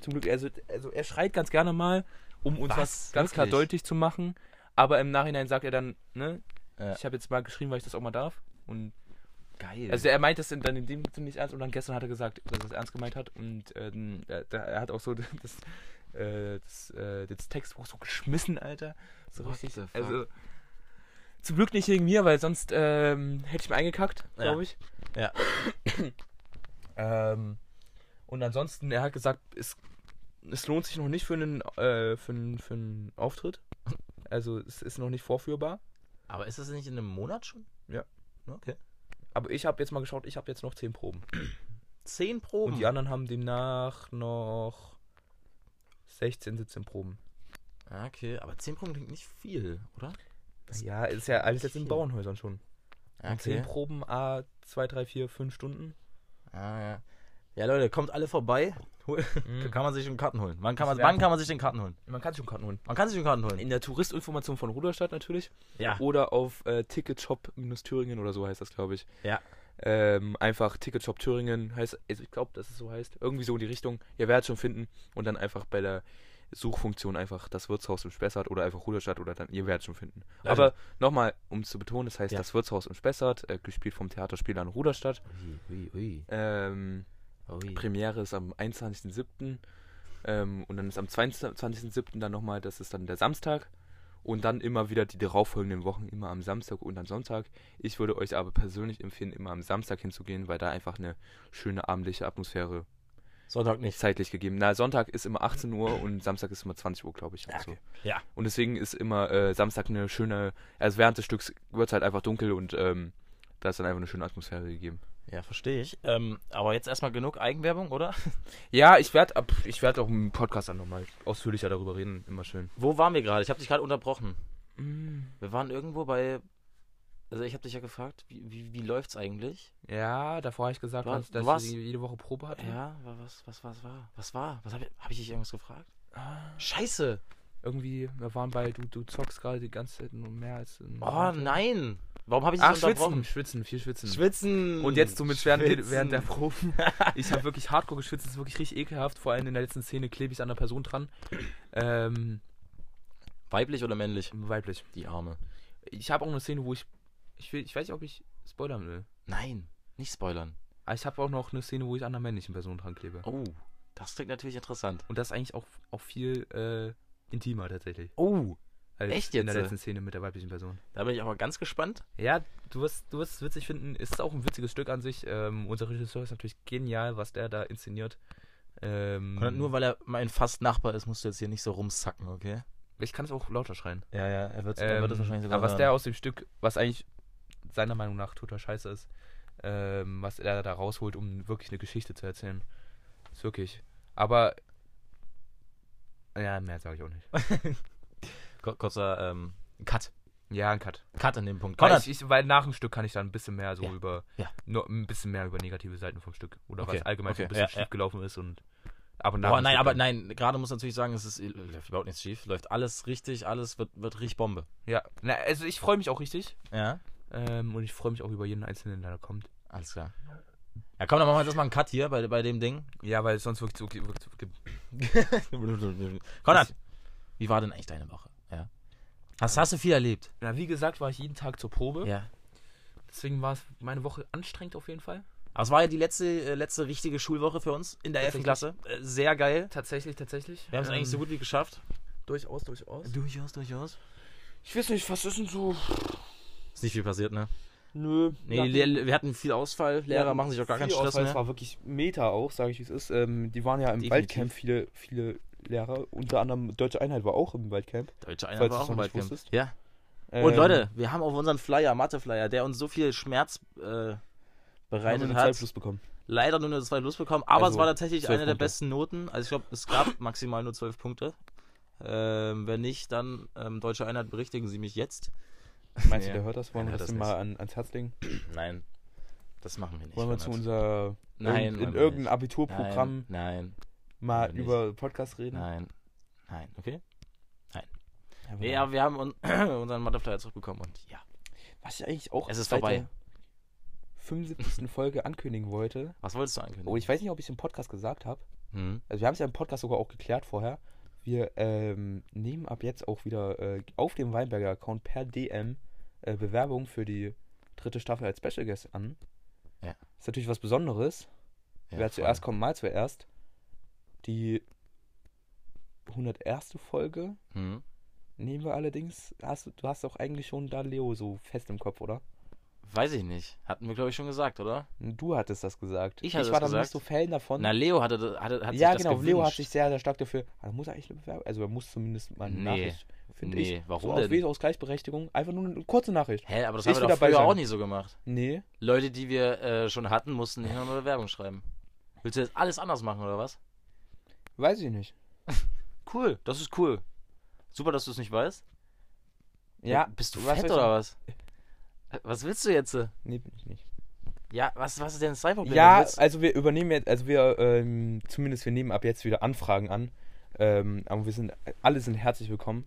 Zum Glück, also, also er schreit ganz gerne mal, um uns Was? was, ganz klar Wirklich? deutlich zu machen. Aber im Nachhinein sagt er dann, ne, Ja. ich habe jetzt mal geschrieben, weil ich das auch mal darf. Und Geil. also er meint das in- dann in dem nicht ernst und dann gestern hat er gesagt, dass er es ernst gemeint hat und ähm, er, er hat auch so das, äh, das, äh, das Textbuch so geschmissen, Alter. So What richtig. Also zum Glück nicht wegen mir, weil sonst ähm, hätte ich mir eingekackt, Ja. glaube ich. Ja. ähm, und ansonsten, er hat gesagt, es, es lohnt sich noch nicht für einen, äh, für einen, für einen Auftritt. Also es ist noch nicht vorführbar. Aber ist das nicht in einem Monat schon? Ja. Okay. Aber ich habe jetzt mal geschaut, ich habe jetzt noch 10 Proben. Zehn Proben. Und die anderen haben demnach noch 16, 17 Proben. Ah, Okay, aber zehn Proben klingt nicht viel, oder? Das- Ja, ist ja alles jetzt in. Bauernhäusern schon. Und 10 Okay. Proben, a 2, 3, 4, 5 Stunden. Ah, ja. Ja, Leute, kommt alle vorbei. Mhm. kann man sich den Karten holen. Wann kann, man, wann kann man sich den Karten holen? Man kann sich schon Karten holen. Man kann sich den Karten holen. In der Touristinformation von Ruderstadt natürlich. Ja. Oder auf äh, Ticketshop-Thüringen oder so heißt das, glaube ich. Ja. Ähm, einfach Ticketshop Thüringen heißt, also ich glaube, dass es so heißt. Irgendwie so in die Richtung. Ihr werdet schon finden. Und dann einfach bei der Suchfunktion einfach das Wirtshaus im Spessart oder einfach Ruderstadt oder dann, ihr werdet schon finden. Also- Aber nochmal, um zu betonen, das heißt Ja. das Wirtshaus im Spessart, äh, gespielt vom Theaterspieler in Ruderstadt. Ui, ui, ui. Ähm. Premiere ist am 21.07. Ähm, und dann ist am 22.07. dann nochmal, das ist dann der Samstag. Und dann immer wieder die darauffolgenden Wochen, immer am Samstag und am Sonntag. Ich würde euch aber persönlich empfehlen, immer am Samstag hinzugehen, weil da einfach eine schöne abendliche Atmosphäre Sonntag nicht. zeitlich gegeben. Na, Sonntag ist immer 18 Uhr und Samstag ist immer 20 Uhr, glaube ich. Ja, und so. okay. Ja. Und deswegen ist immer äh, Samstag eine schöne, also während des Stücks wird es halt einfach dunkel und ähm, da ist dann einfach eine schöne Atmosphäre gegeben. Ja, verstehe ich. Ähm, aber jetzt erstmal genug Eigenwerbung, oder? Ja, ich werde ich werd auch im Podcast dann nochmal ausführlicher darüber reden. Immer schön. Wo waren wir gerade? Ich habe dich gerade unterbrochen. Mm. Wir waren irgendwo bei. Also ich habe dich ja gefragt, wie, wie, wie läuft's eigentlich? Ja, davor habe ich gesagt, war- dass warst- sie jede Woche Probe hatten. Ja, wa- was, was, was war? Was war? Was habe ich, hab ich dich irgendwas gefragt? Ah, Scheiße! irgendwie, wir waren bei, du, du zockst gerade die ganze Zeit nur mehr als... Oh nein! Warum habe ich dich Ach, schwitzen, schwitzen, viel schwitzen. Schwitzen! Und jetzt somit während, Schwitzen. während der Proben. Ich habe wirklich hardcore geschwitzt, das ist wirklich richtig ekelhaft. Vor allem in der letzten Szene klebe ich an der Person dran. Ähm, Weiblich oder männlich? weiblich. Die Arme. Ich habe auch eine Szene, wo ich. Ich, will, ich weiß nicht, ob ich spoilern will. Nein, nicht spoilern. Aber ich habe auch noch eine Szene, wo ich an einer männlichen Person dran klebe. Oh, das klingt natürlich interessant. Und das ist eigentlich auch, auch viel äh, intimer tatsächlich. Oh, Echt In der jetzt? letzten Szene mit der weiblichen Person. da bin ich aber ganz gespannt. Ja, du wirst, du wirst es witzig finden. Es ist auch ein witziges Stück an sich. Ähm, unser Regisseur ist natürlich genial, was der da inszeniert. Ähm, Und nur weil er mein fast Nachbar ist, musst du jetzt hier nicht so rumsacken, okay? Ich kann es auch lauter schreien. Ja, ja, er wird, Ähm, aber was der aus dem Stück, was eigentlich seiner Meinung nach total scheiße ist, ähm, was er da rausholt, um wirklich eine Geschichte zu erzählen. Ist wirklich. Aber. Ja, mehr sage ich auch nicht. Kurzer ähm, Cut. Ja, ein Cut. Cut an dem Punkt. Weil, ich, ich, weil nach dem Stück kann ich dann ein bisschen mehr so Ja, über. ja. Nur ein bisschen mehr über negative Seiten vom Stück. Oder Okay, was allgemein okay, so ein bisschen ja, schief gelaufen ist und. Aber nach Boah, nein, aber nein, gerade muss man natürlich sagen, es ist, läuft überhaupt nichts schief. Läuft alles richtig, alles wird, wird richtig Bombe. Ja, na, also ich freue mich auch richtig. Ja, Ähm, und ich freue mich auch über jeden Einzelnen, der da kommt. alles klar. Ja, komm, dann machen wir jetzt erstmal einen Cut hier bei, bei dem Ding. Ja, weil sonst wirklich so- Konrad, wie war denn eigentlich deine Woche? Ja. Hast, hast du viel erlebt? Na, wie gesagt, war ich jeden Tag zur Probe. Ja. Deswegen war es meine Woche anstrengend auf jeden Fall. Aber es war ja die letzte, äh, letzte richtige Schulwoche für uns in der 11. Klasse. Äh, Sehr geil. Tatsächlich, tatsächlich. Wir haben es eigentlich so gut wie geschafft. Durchaus, durchaus. Durchaus, durchaus. Ich weiß nicht, was ist denn so. Ist nicht viel passiert, ne? Nö. Nee, wir hatten viel Ausfall. Lehrer machen sich auch gar keinen Stress Es mehr. war wirklich Meta auch, sage ich wie es ist. Ähm, die waren ja im Definitiv. Waldcamp, viele, viele Lehrer. Unter anderem Deutsche Einheit war auch im Waldcamp. Deutsche Einheit war auch im Waldcamp. wusstest. Ja. Ähm, Und Leute, wir haben auf unseren Flyer, Mathe-Flyer, der uns so viel Schmerz äh, bereitet hat, 2 plus bekommen. leider nur eine 2 Plus bekommen. Aber Also, es war tatsächlich 12 eine der Punkte. besten Noten. Also ich glaube, es gab maximal nur 12 Punkte. Ähm, wenn nicht, dann ähm, Deutsche Einheit berichtigen Sie mich jetzt. Meinst du, der hört das? Wollen Nein, wir das das mal an, ans Herz legen? Nein, das machen wir nicht. Wollen wir zu unser. Nein, in, in wir irgendein nicht. Abiturprogramm Nein, mal wir nicht. über Podcast reden? nein, nein, nein, okay? Ja, Nee, aber wir haben un unseren Mathe-Flyer zurückbekommen und ja. Was ich eigentlich auch Es ist vorbei. der 75. Folge ankündigen wollte. Was wolltest du ankündigen? Oh, ich weiß nicht, ob ich es im Podcast gesagt habe. Hm? Also wir haben es ja im Podcast sogar auch geklärt vorher. Wir ähm, nehmen ab jetzt auch wieder äh, auf dem Weinberger Account per DM äh, Bewerbung für die dritte Staffel als Special Guest an. Ja. Ist natürlich was Besonderes. Ja, Wer voll. zuerst kommt, mal zuerst. Die 101. Folge Hm? nehmen wir allerdings. Hast, du du hast doch eigentlich schon da Leo so fest im Kopf, oder? Weiß ich nicht. Hatten wir, glaube ich, schon gesagt, oder? Du hattest das gesagt. Ich hatte war das da nicht so Fan davon. Na, Leo hatte, hatte, hat ja, sich das genau. Leo hat sich sehr, sehr stark dafür. Ah, muss er eigentlich eine Bewerbung? Also er muss zumindest mal eine Nee. Nachricht, finde Nee, ich. warum so Auf denn? Wege aus Gleichberechtigung. Einfach nur eine kurze Nachricht. Hä, aber das Ich haben wir doch früher sein. auch nicht so gemacht. Nee. Leute, die wir äh, schon hatten, mussten nicht noch eine Bewerbung schreiben. Willst du jetzt alles anders machen, oder was? Weiß ich nicht. Cool, das ist cool. Super, dass du es nicht weißt. Ja. Bist du was fett ich oder was? Was willst du jetzt? Nee, bin ich nicht. Ja, was, was ist denn das dein Problem? Ja, also wir übernehmen jetzt, also wir, ähm, zumindest wir nehmen ab jetzt wieder Anfragen an. Ähm, aber wir sind, alle sind herzlich willkommen.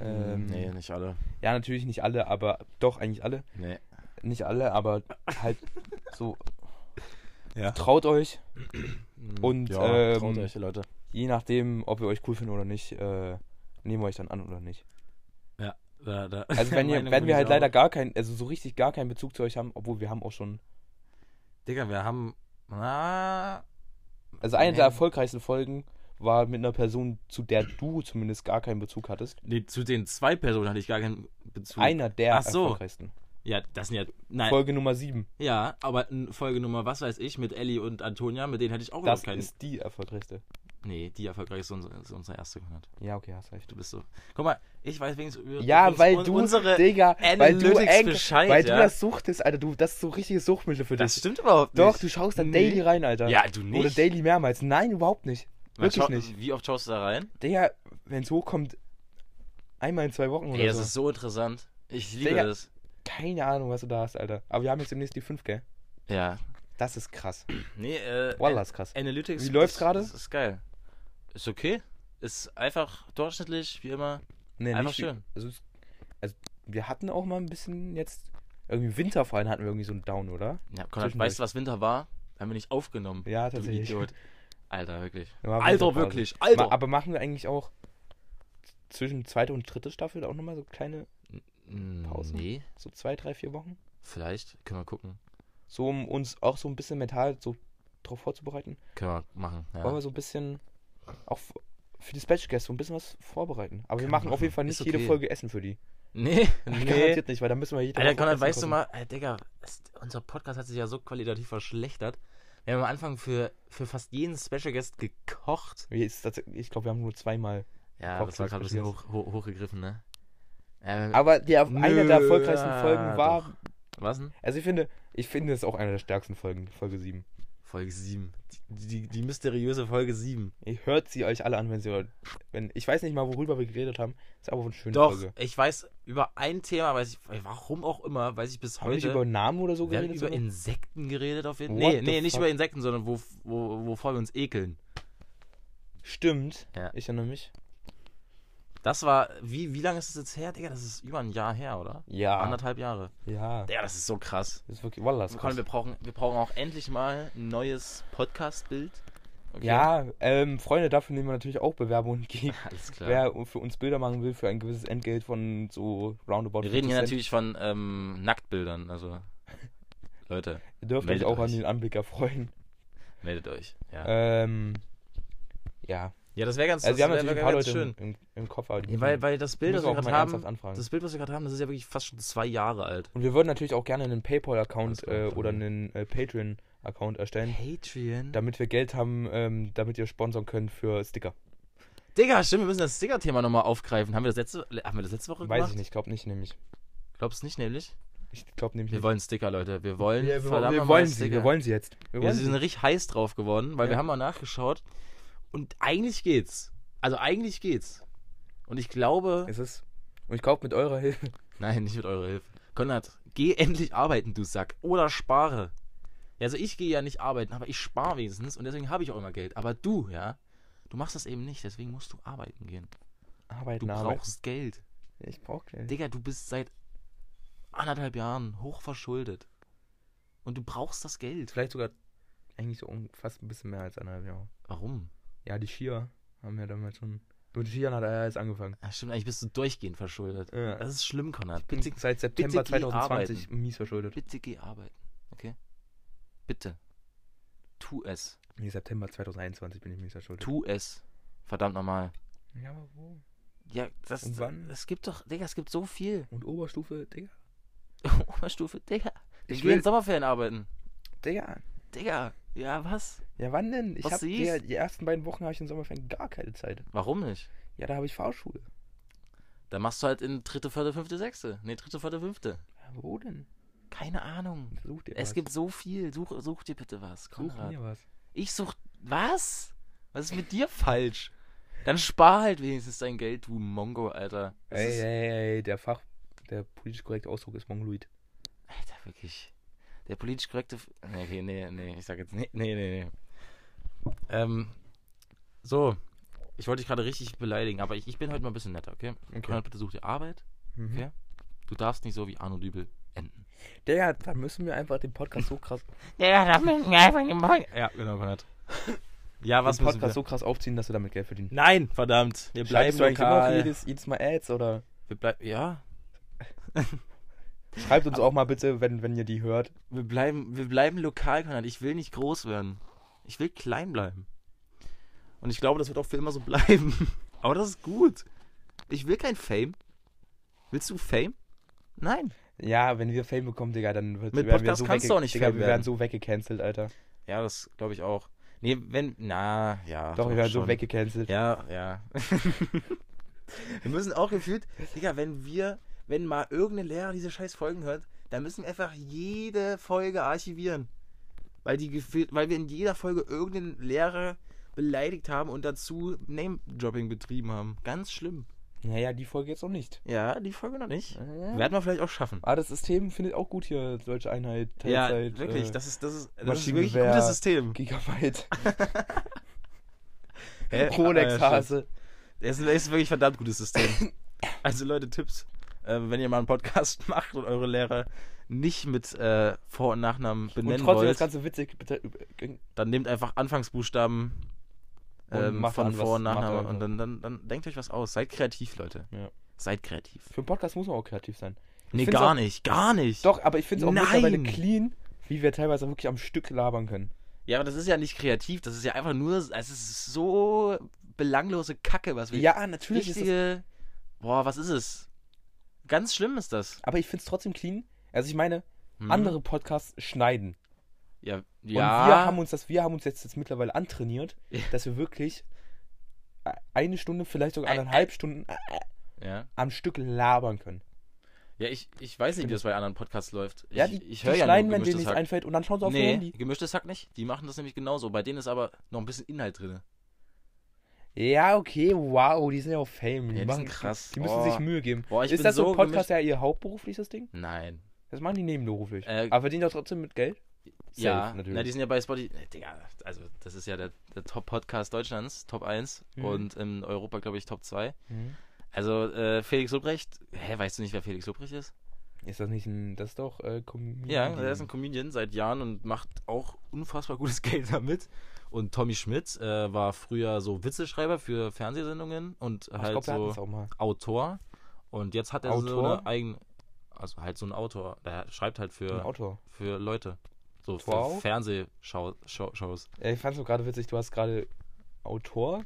Ähm, nee, nicht alle. Ja, natürlich nicht alle, aber doch eigentlich alle. Nee. Nicht alle, aber halt so. Ja. Traut euch, Und, ja, ähm, traut euch, Leute. je nachdem, ob wir euch cool finden oder nicht, äh, nehmen wir euch dann an oder nicht. Da, da. Also wenn, ihr, wenn wir halt auch. leider gar keinen, also so richtig gar keinen Bezug zu euch haben, obwohl wir haben auch schon. Digga, wir haben. Na, Also eine Nee. der erfolgreichsten Folgen war mit einer Person, zu der du zumindest gar keinen Bezug hattest. nee, zu den zwei Personen hatte ich gar keinen Bezug. Einer der Ach so. erfolgreichsten. Ja, das sind ja. Nein. Folge Nummer 7. Ja, aber Folge Nummer, was weiß ich, mit Ellie und Antonia, mit denen hätte ich auch Das überhaupt keinen. ist die erfolgreichste. Nee, die erfolgreich ist unsere, ist unsere erste Monat. Ja, okay, hast recht. Du bist so. Guck mal, ich weiß wenigstens über Ja, weil du, unsere Digga, weil du, eng, Bescheid, weil du ja? das suchtest, Alter, du, das ist so richtiges Suchtmittel für dich. Das stimmt überhaupt nicht. Doch, du schaust da Nee. daily rein, Alter. Ja, du nicht. Oder daily mehrmals. Nein, überhaupt nicht. Man Wirklich nicht. Wie oft schaust du da rein? Digga, wenn es hochkommt, einmal in zwei Wochen oder Ey, das so. ist so interessant. Ich liebe Digga. das. Keine Ahnung, was du da hast, Alter. Aber wir haben jetzt demnächst die 5, gell? Ja. Das ist krass. Nee, äh. Wallah, ist krass. Analytics. Wie läuft's das- gerade? Das ist geil. Ist okay. Ist einfach durchschnittlich, wie immer. Nee, Einfach nicht schön. Also, also, wir hatten auch mal ein bisschen jetzt. Irgendwie Winter vor allem hatten wir irgendwie so einen Down, oder? Ja, Konrad, weißt du, was Winter war? Haben wir nicht aufgenommen. Ja, Du tatsächlich. Idiot. Alter, wirklich. Ja, Alter, wirklich. Alter. Aber machen wir eigentlich auch zwischen zweite und dritte Staffel auch nochmal so kleine, Pausen? Nee, so zwei, drei, vier Wochen? vielleicht. Können wir gucken. So, um uns auch so ein bisschen mental so drauf vorzubereiten. Können wir machen. Ja. Wollen wir so ein bisschen auch für die Special Guests so ein bisschen was vorbereiten. Aber wir Können machen wir auf jeden. Fall nicht Ist jede okay. Folge Essen für die. Nee, nee. Garantiert nicht, weil dann müssen wir jede Alter, Konrad, weißt du kochen. mal, äh, Digga, unser Podcast hat sich ja so qualitativ verschlechtert. Wir haben am Anfang für, für fast jeden Special Guest gekocht. Ich glaube, wir haben nur zweimal Ja, Kopf das war gerade ein bisschen hoch, hoch, hochgegriffen, ne? Äh, Aber der, Nö, eine der erfolgreichsten Folgen war. doch. was denn? Also ich finde, ich finde es auch eine der stärksten Folgen, Folge 7. Folge 7. Die, die, die mysteriöse Folge 7. Ihr hört sie euch alle an, wenn sie wenn ich weiß nicht mal, worüber wir geredet haben. Ist aber eine schöne Doch, Folge. ich weiß, über ein Thema, weiß ich, warum auch immer, weiß ich bis Haben wir nicht heute. über Namen oder so geredet? über? Insekten geredet auf jeden Fall. Nee, nee, nicht über Insekten, sondern wo, wo, wovor wir uns ekeln. Stimmt. Ja. Ich erinnere mich. Das war, wie, wie lange ist das jetzt her, Digga? Das ist über ein Jahr her, oder? Ja. Anderthalb Jahre. Ja. Digga, das ist so krass. Das ist wirklich, Wallah, ist krass. wir brauchen, wir brauchen auch endlich mal ein neues Podcast-Bild. Okay? Ja, ähm, Freunde, dafür nehmen wir natürlich auch Bewerbungen entgegen. Alles klar. Wer für uns Bilder machen will, für ein gewisses Entgelt von so roundabout wir reden 50 hier Cent. natürlich von ähm, Nacktbildern, also Leute, Ihr dürft euch auch an euch. den Anblick erfreuen. meldet euch. Ja, Ähm, ja. Ja das wäre ganz, Also wir haben das wär, wär ganz schön. im, im, Kopf. Aber Nee, weil, weil das Bild, das wir gerade haben, das Bild, was wir gerade haben, das ist ja wirklich fast schon zwei Jahre alt. Und wir würden natürlich auch gerne einen PayPal-Account Das äh, oder einen äh, Patreon-Account erstellen, Patreon? damit wir Geld haben, ähm, damit ihr sponsern könnt für Sticker. Digga, stimmt, wir müssen das Sticker-Thema nochmal aufgreifen. Haben wir das letzte, haben wir das letzte Woche Weiß gemacht? ich nicht, glaube nicht nämlich. Glaubst du nicht, nämlich? Ich glaube nämlich Wir nicht. wollen Sticker, Leute. Wir wollen, wir, wir, wir wollen sie, Sticker. wir wollen sie jetzt. Wir Wir sind richtig heiß drauf geworden, weil wir Ja. haben mal nachgeschaut. Und eigentlich geht's. Also eigentlich geht's. Und ich glaube. Es ist. Und ich glaube, mit eurer Hilfe. Nein, nicht mit eurer Hilfe. Konrad, geh endlich arbeiten, du Sack. Oder spare. Ja, also ich gehe ja nicht arbeiten, aber ich spare wenigstens und deswegen habe ich auch immer Geld. Aber du, ja, du machst das eben nicht, deswegen musst du arbeiten gehen. Du Arbeiten, arbeiten. brauchst Geld. Ich brauche Geld. Digga, du bist seit anderthalb Jahren hochverschuldet. Und du brauchst das Geld. Vielleicht sogar eigentlich so fast ein bisschen mehr als eineinhalb Jahre. Warum? Ja, die Skier haben ja damals schon. Mit Skiern hat er jetzt angefangen. Ja, stimmt, eigentlich bist du durchgehend verschuldet. Ja. Das ist schlimm, Konrad. Bitte, seit September bitte geh 2020 mies verschuldet. bitte geh arbeiten. Okay? Bitte. Tu es. Nee, September 2021 bin ich mies verschuldet. Tu es. Verdammt nochmal. Ja, aber wo? Ja, das, Und wann? es gibt doch, Digga, es gibt so viel. Und Oberstufe, Digga. Oberstufe, Digga. Ich, Ich will in Sommerferien arbeiten. Digga. Digga, ja, was? Ja, wann denn? Ich Was hab? Digga, die ersten beiden Wochen habe ich in Sommerferien gar keine Zeit. Warum nicht? Ja, da habe ich Fahrschule. Dann machst du halt in dritte, vierte, fünfte, sechste. Nee, dritte, vierte, fünfte. Ja, wo denn? Keine Ahnung. Such dir Es was. gibt so viel. Such, such dir bitte was. Such Konrad. mir was. Ich such. Was? Was ist mit dir falsch? Dann spar halt wenigstens dein Geld, du Mongo, Alter. Das Ey, ist, ey, ey, der Fach, der politisch korrekte Ausdruck ist Mongoloid. Alter, wirklich. Der politisch korrekte. Nee, okay, nee, nee, ich sag jetzt. Nee, nee, nee, nee. Ähm. So. Ich wollte dich gerade richtig beleidigen, aber ich, ich bin heute mal ein bisschen netter, okay? Okay. Konrad, bitte such dir Arbeit. Mhm. Okay. Du darfst nicht so wie Arno Dübel enden. Digga, da müssen wir einfach den Podcast so krass, Ja, da müssen wir einfach gemacht. Ja, genau, Konrad. Ja, was den müssen wir? Podcast so krass aufziehen, dass wir damit Geld verdienen. Nein, verdammt. Wir bleiben Schreibst du eigentlich immer lokal. jedes, jedes Mal Ads oder? Wir bleiben. Ja. Schreibt uns auch mal bitte, wenn, wenn ihr die hört. Wir bleiben, wir bleiben lokal, Konrad. Ich will nicht groß werden. Ich will klein bleiben. Und ich glaube, das wird auch für immer so bleiben. Aber das ist gut. Ich will kein Fame. Willst du Fame? Nein. Ja, wenn wir Fame bekommen, Digga, dann wird, Mit werden wir Podcast so kannst du auch nicht Digga, Fame wir werden. werden so weggecancelt, Alter. Ja, das glaube ich auch. Nee, wenn. Na, ja. Doch, wir werden so schon. weggecancelt. Ja, ja. wir müssen auch gefühlt, Digga, wenn wir, wenn mal irgendein Lehrer diese scheiß Folgen hört, dann müssen wir einfach jede Folge archivieren. Weil die weil wir in jeder Folge irgendeinen Lehrer beleidigt haben und dazu Name-Dropping betrieben haben. Ganz schlimm. Naja, die Folge jetzt noch nicht. Ja, die Folge noch nicht. Ja. Werden wir vielleicht auch schaffen. Ah, das System findet auch gut hier, deutsche Einheit, Ja, Teilzeit, wirklich, äh, das ist, das ist, das ist wirklich ein gutes System. Gigabyte? Rolex-Hase. Es ist, ist wirklich ein verdammt gutes System. Also Leute, Tipps. Äh, wenn ihr mal einen Podcast macht und eure Lehrer nicht mit äh, Vor- und Nachnamen Und benennen trotzdem wollt, das Ganze witzig, bitte, äh, dann nehmt einfach Anfangsbuchstaben Und ähm, von an, Vor- und Nachnamen und dann, dann, dann denkt euch was aus. Seid kreativ, Leute. Ja. Seid kreativ. für einen Podcast muss man auch kreativ sein. Nee, find's gar auch- nicht. Gar nicht. Doch, aber ich finde es auch Nein. mittlerweile clean, wie wir teilweise wirklich am Stück labern können. Ja, aber das ist ja nicht kreativ. Das ist ja einfach nur, es ist so belanglose Kacke, was wir Ja, natürlich ist es. richtige, boah, was ist es? Ganz schlimm ist das. Aber ich finde es trotzdem clean. Also ich meine, Hm. andere Podcasts schneiden. Ja, Und ja. wir haben uns das, wir haben uns jetzt, jetzt mittlerweile antrainiert, Ja. dass wir wirklich eine Stunde, vielleicht sogar anderthalb Stunden Ja. am Stück labern können. Ja, ich, ich weiß nicht, wie das bei anderen Podcasts läuft. Ich, Ja, die, ich höre ja schneiden, wenn denen nichts einfällt und dann schauen sie auf ihr Nee, Handy. gemischtes Hack nicht. Die machen das nämlich genauso. Bei denen ist aber noch ein bisschen Inhalt drin. Ja, okay, wow, die sind ja auch Fame. Die, Ja, die machen, sind krass. Die müssen Oh. sich Mühe geben. Boah, ich ist bin das so so ein Podcast ja ihr hauptberufliches Ding? Nein. Das machen die nebenberuflich. Äh, Aber verdienen doch trotzdem mit Geld? ja, Safe, natürlich. Na, die sind ja bei Spotify. Nee, Digga, also das ist ja der, der Top-Podcast Deutschlands, Top 1 Mhm. und in Europa, glaube ich, Top 2. Mhm. Also äh, Felix Lobrecht, hä, weißt du nicht, wer Felix Lobrecht ist? Ist das nicht ein. Das ist doch. Äh, Comedian. Ja, er ist ein Comedian seit Jahren und macht auch unfassbar gutes Geld damit. Und Tommy Schmidt äh, war früher so Witzeschreiber für Fernsehsendungen und halt es so. Autor. Und jetzt hat er so Autor? eine eigene, also halt so ein Autor. Der schreibt halt für, Autor. für Leute. So für Wow. Fernsehshows. Ja, ich fand's so gerade witzig, du hast gerade Autor.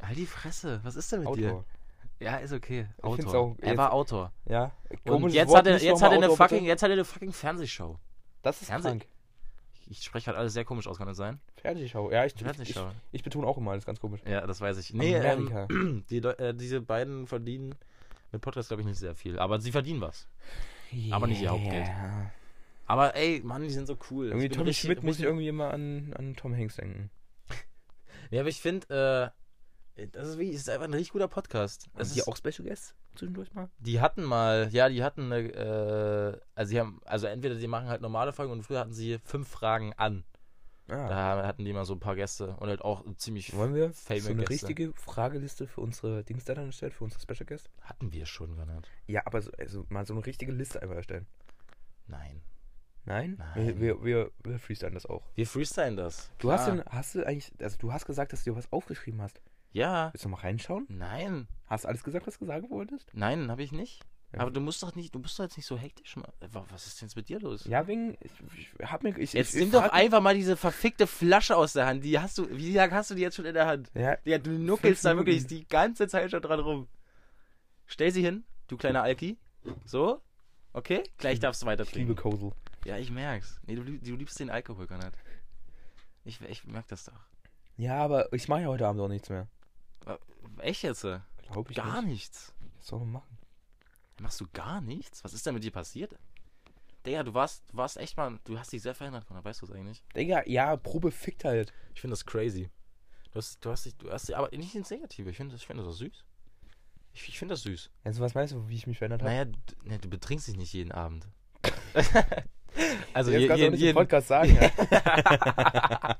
Halt die Fresse, was ist denn mit Autor. dir? Ja, ist okay. Autor. auch er war Autor. Ja. Und jetzt Wort, hat er, jetzt hat er eine Autor, bitte. fucking, jetzt hat er eine fucking Fernsehshow. Das ist Fernseh- krank. Ich spreche halt alles sehr komisch aus, kann das sein? Fernsehschau. Ja, ich, ich, ich, Fernsehshow. ich betone auch immer, das ist ganz komisch. Ja, das weiß ich. Nee, ähm, die, äh, diese beiden verdienen mit Podcast, glaube ich, nicht sehr viel. Aber sie verdienen was. aber nicht ihr Hauptgeld. Aber ey, Mann, die sind so cool. Irgendwie Ich bin Tommy richtig- Schmidt muss ich irgendwie immer an, an Tom Hanks denken. Ja, aber ich finde, äh, das ist, wie, ist einfach ein richtig guter Podcast. Es die ist, auch Special Guests zwischendurch mal? die hatten mal, ja, die hatten eine, äh, also sie haben, also entweder die machen halt normale Folgen und früher hatten sie fünf Fragen an. Ah. Da hatten die mal so ein paar Gäste und halt auch ziemlich Wollen wir famous so eine Gäste. richtige Frageliste für unsere Dings da dann erstellen, für unsere Special Guests? Hatten wir schon, Gernot. Ja, aber so, also mal so eine richtige Liste einfach erstellen. Nein. Nein? Nein. Wir, wir, wir, freestylen das auch. Wir freestylen das. Du hast, denn, hast du eigentlich, also du hast gesagt, dass du dir was aufgeschrieben hast. Ja. Willst du mal reinschauen? Nein. Hast du alles gesagt, was du sagen wolltest? Nein, habe ich nicht. Ja. Aber du musst doch nicht, du musst doch jetzt nicht so hektisch machen. Wa- Was ist denn jetzt mit dir los? Ja, wegen, ich, ich hab mir, ich, Jetzt ich, nimm doch einfach mal diese verfickte Flasche aus der Hand. Die hast du, wie lange hast du die jetzt schon in der Hand? Ja, Ja, du nuckelst da wirklich die ganze Zeit schon dran rum. Stell sie hin, du kleiner Alki. So. Okay? Gleich darfst du weiter ich liebe trinken. Kosel. Ja, ich merk's. Nee, du, du liebst den Alkohol nicht. Ich, ich merk das doch. Ja, aber ich mache ja heute Abend auch nichts mehr. Echt jetzt? Glaube ich Gar nicht. nichts. Was soll man machen? Machst du gar nichts? Was ist denn mit dir passiert? Digga, du warst, du warst echt mal, du hast dich sehr verändert, Conor, weißt du es eigentlich? Digga, ja, Probe fickt halt. Ich finde das crazy. Du hast, du hast dich, du hast dich, aber nicht ins Negative. Ich finde das, ich finde das süß. Ich, ich finde das süß. Also was meinst du, wie ich mich verändert habe? Naja, d- ne, du betrinkst dich nicht jeden Abend. also Jetzt je, kannst du auch jeden, nicht jeden, Podcast sagen. ja.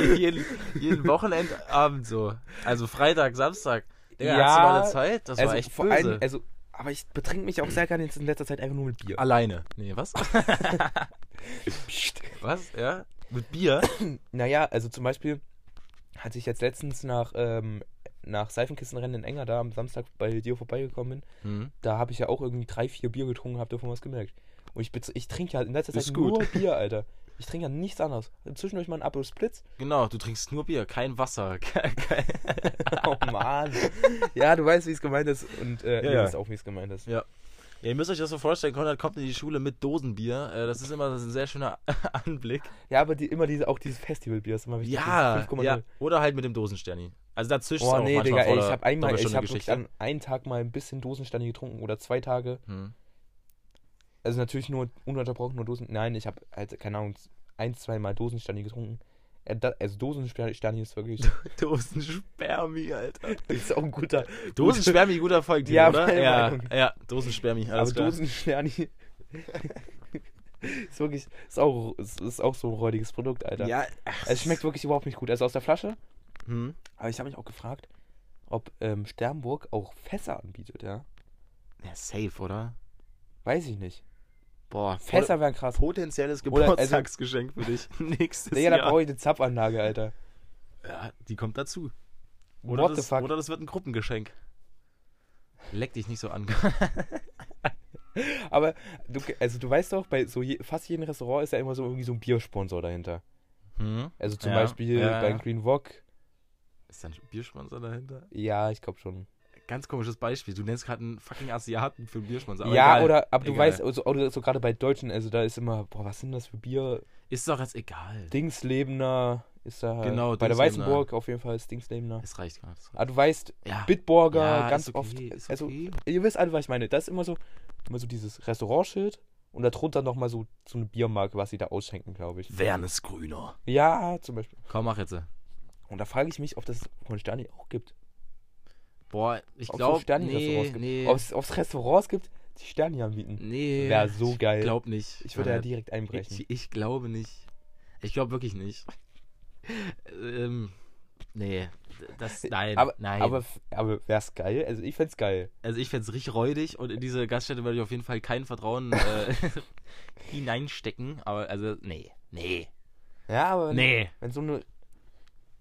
jeden, jeden Wochenendabend so. Also Freitag, Samstag. Digga, Ja, hast du mal eine Zeit? Das also war echt vor böse. allem, also, aber ich betrink mich auch sehr gerne jetzt in letzter Zeit einfach nur mit Bier. Alleine. Nee, was? Was? Ja? Mit Bier? Naja, also zum Beispiel, als ich jetzt letztens nach, ähm, nach Seifenkistenrennen in Enger da am Samstag bei dir vorbeigekommen bin, Hm. da habe ich ja auch irgendwie drei, vier Bier getrunken, hab davon was gemerkt. Und ich, ich trinke ja in letzter Ist Zeit nur Bier, Alter. Ich trinke ja nichts anderes. Zwischendurch mal ein Apple Splitz. Genau, du trinkst nur Bier, kein Wasser. Kein, kein Oh Mann. ja, du weißt, wie es gemeint ist. Und äh, Ja, ihr ja. wisst auch, wie es gemeint ist. Ja, ihr müsst euch das so vorstellen, Konrad kommt in die Schule mit Dosenbier. Äh, das ist immer ein sehr schöner Anblick. Ja, aber die, immer diese, auch dieses Festivalbier ist immer wichtig. Ja, dieses 5,0. ja. Oder halt mit dem Dosensterni. Also dazwischen Oh auch nee, manchmal Digga, ey, ich habe einmal, ich habe an einen Tag mal ein bisschen Dosensteine getrunken oder zwei Tage. Hm. Also natürlich nur ununterbrochen nur Dosen. Nein, ich habe halt, keine Ahnung, ein, zwei Mal Dosensteine getrunken. Also Dosensteine ist wirklich, Dosenspermi, Alter. ist auch ein guter. Dosenspermi, guter Folgtitel, Ja, oder? Ja, Meinung. ja, Dosenspermi, Aber alles klar. Dosensteine ist wirklich, ist auch, ist, ist auch so ein räudiges Produkt, Alter. Ja, ach, Also es schmeckt wirklich überhaupt nicht gut. Also aus der Flasche. Hm. Aber ich habe mich auch gefragt, ob ähm, Sternburg auch Fässer anbietet, ja? Ja, safe, oder? Weiß ich nicht. Boah, Fässer wären krass. potenzielles also- Geburtstagsgeschenk für dich. Nächstes Digga, da Jahr. brauche ich eine Zapfanlage, Alter. Ja, die kommt dazu. Oder What das, the fuck? Oder das wird ein Gruppengeschenk. Leck dich nicht so an. Aber du, also du weißt doch, bei so je, fast jedem Restaurant ist ja immer so irgendwie so ein Biersponsor dahinter. Hm? Also zum Ja, Beispiel ja, beim ja. Green Wok. Ist da ein Biersponsor dahinter? Ja, ich glaube schon. Ganz komisches Beispiel. Du nennst gerade einen fucking Asiaten für einen Biersponsor. aber ja, egal. oder, aber du Egal. weißt, also, oder so gerade bei Deutschen, also da ist immer, boah, was sind das für Bier? Ist doch jetzt egal. Dingslebener, ist da Genau, bei der. Weißenburg auf jeden Fall das Dingslebener. Es reicht gerade. Ah, du weißt, Ja. Bitburger Ja, ganz ist okay, oft. ist Also, okay. ihr wisst alle, was ich meine. Das ist immer so, immer so dieses Restaurantschild und darunter nochmal so, so eine Biermarke, was sie da ausschenken, glaube ich. Wernes Grüner. Ja, zum Beispiel. Komm, mach jetzt. Und da frage ich mich, ob das von Sterni auch gibt. Boah, ich glaube, so nee, nee, Ob es Restaurants gibt, die Sterni anbieten. nee. Wäre so geil. Ich glaube nicht. Ich würde ja Äh, direkt einbrechen. Ich, ich glaube nicht. Ich glaube wirklich nicht. ähm, nee. Das, nein, aber nein. aber, aber wäre es geil? Also ich fände es geil. also ich fände es richtig räudig und in diese Gaststätte würde ich auf jeden Fall kein Vertrauen äh, hineinstecken. Aber also, nee. Nee. Ja, aber wenn, Nee. wenn so eine,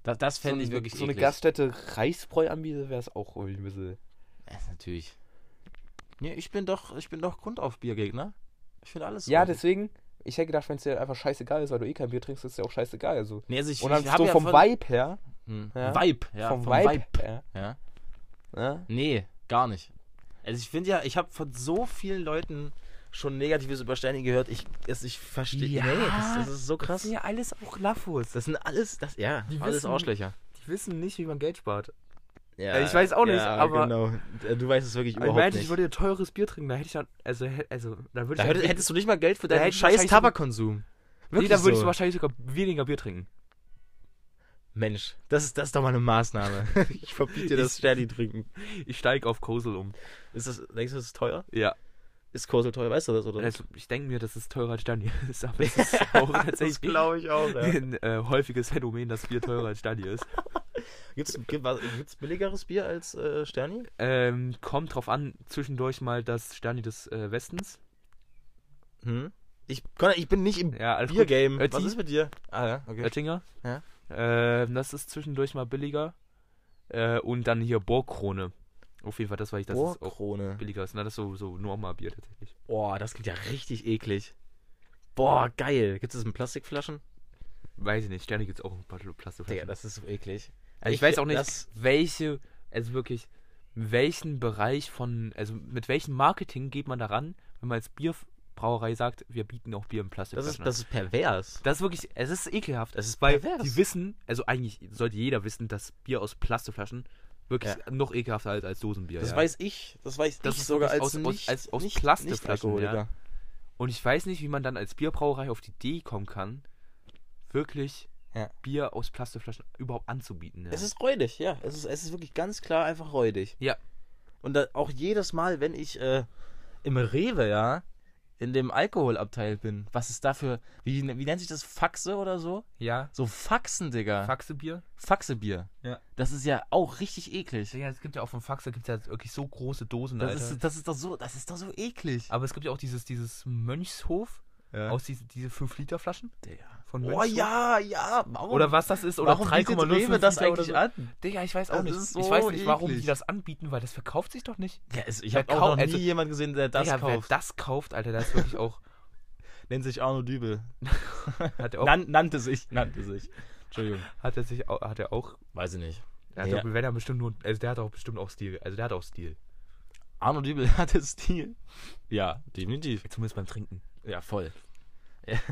Das, das so, fände ich eine, wirklich so eine eklig. Gaststätte Reisbräu anbietet, wäre es auch irgendwie ein bisschen... Ja, natürlich. Nee, ich bin doch, ich bin doch Grundauf Biergegner. Ich finde alles Ja, räudig. deswegen, ich hätte gedacht, wenn es dir einfach scheißegal ist, weil du eh kein Bier trinkst, ist es ja auch scheißegal. Also. Nee, also ich, Und dann ich so ja vom von, Vibe her, Hm. Ja. Vibe, ja. vom, vom Vibe, Vibe. her, Ja. ne? Nee, gar nicht. Also ich finde ja, ich habe von so vielen Leuten schon Negatives über Sterni gehört. Ich, es, ich verstehe. Ja, nee, das, das ist so krass. ja alles auch Laffos. Das sind alles, das, ja, Die alles wissen- Arschlöcher. Die wissen nicht, wie man Geld spart. Ja, ich weiß auch nicht, aber- Genau. Du weißt es wirklich Ich überhaupt meinte, nicht. ich würde ein teures Bier trinken, da hätte ich dann, also, also, da würde da ich hättest, du nicht mal Geld für deinen ich scheiß Tabakkonsum. nee, Wirklich da würde ich so. wahrscheinlich sogar weniger Bier trinken. Mensch, das ist, das ist doch mal eine Maßnahme. ich verbiete dir das Sterni trinken. Ich steige auf Kosel um. Ist das, denkst du, das ist teuer? Ja. Ist Kosel teuer, weißt du das, oder? Also, ich denke mir, dass es teurer als Stani ist, aber es ist auch tatsächlich ich auch, ein äh, häufiges Phänomen, dass Bier teurer als Stani ist. Gibt's, gibt, gibt's billigeres Bier als äh, Sterni? Ähm, kommt drauf an, zwischendurch mal das Stani des äh, Westens. Hm? Ich, Conor, ich bin nicht im Ja. Biergame. Was ist mit dir? Ah ja, okay. Oettinger. Ja. Ähm, das ist zwischendurch mal billiger. Äh, und dann hier Burgkrone. Auf jeden Fall, das weiß ich, das ist auch Bohrkrone. billiger ist. Na, das ist so, so normal Bier tatsächlich. Boah, das klingt ja richtig eklig. Boah, geil. Gibt es in Plastikflaschen? Weiß ich nicht, Sterne gibt es auch paar Plastikflaschen. Digga, das ist so eklig. Also ich, weiß auch nicht, Das, welche, also wirklich, welchen Bereich von, also mit welchem Marketing geht man daran, wenn man als Bierbrauerei sagt, wir bieten auch Bier in das, Plastikflaschen ist, an. das ist pervers. Das ist wirklich, es ist ekelhaft. Das ist weil pervers. die wissen, also eigentlich sollte jeder wissen, dass Bier aus Plastikflaschen wirklich noch ekelhafter als, als Dosenbier. Das ja. weiß ich. Das weiß Das ich ist sogar als, aus- aus- nicht, als- aus nicht, Plastikflaschen, Nicht-Alkoholiker. Und ich weiß nicht, wie man dann als Bierbrauerei auf die Idee kommen kann, wirklich Ja. Bier aus Plastikflaschen überhaupt anzubieten. Ja. Es ist räudig, ja. Es ist, es ist wirklich ganz klar einfach räudig. Ja. Und da, auch jedes Mal, wenn ich äh, im Rewe, ja, in dem Alkoholabteil bin, was ist dafür, wie, wie nennt sich das, Faxe oder so? ja. So Faxen, Digga. Faxebier? Faxebier. Ja. Das ist ja auch richtig eklig. Ja, es gibt ja auch von Faxe gibt's ja wirklich so große Dosen, Das Alter. ist, das ist doch so, das ist doch so eklig. Aber es gibt ja auch dieses, dieses Mönchshof Ja. aus diese, diese 5-Liter-Flaschen Digga. Von Oh Mönchshof. ja, ja. Warum, Oder was das ist, oder warum bietet 3,05 Rewe das Liter oder eigentlich so. an? Digga, ich weiß auch Das nicht. ist ich so weiß nicht, warum eklig. die das anbieten, weil das verkauft sich doch nicht. Ja, es, ich habe auch noch nie also- jemanden gesehen, der das Digga, kauft. wer das kauft, Alter, das ist wirklich auch. Nennt sich Arno Dübel. Hat er auch, Nan, nannte sich, nannte sich. Entschuldigung. hat er sich auch, hat er auch. Weiß ich nicht. Der hat doch, wenn er bestimmt nur, also der hat auch bestimmt auch Stil. Also der hat auch Stil. Arno Dübel hatte Stil. Ja, definitiv. Zumindest beim Trinken. Ja, voll.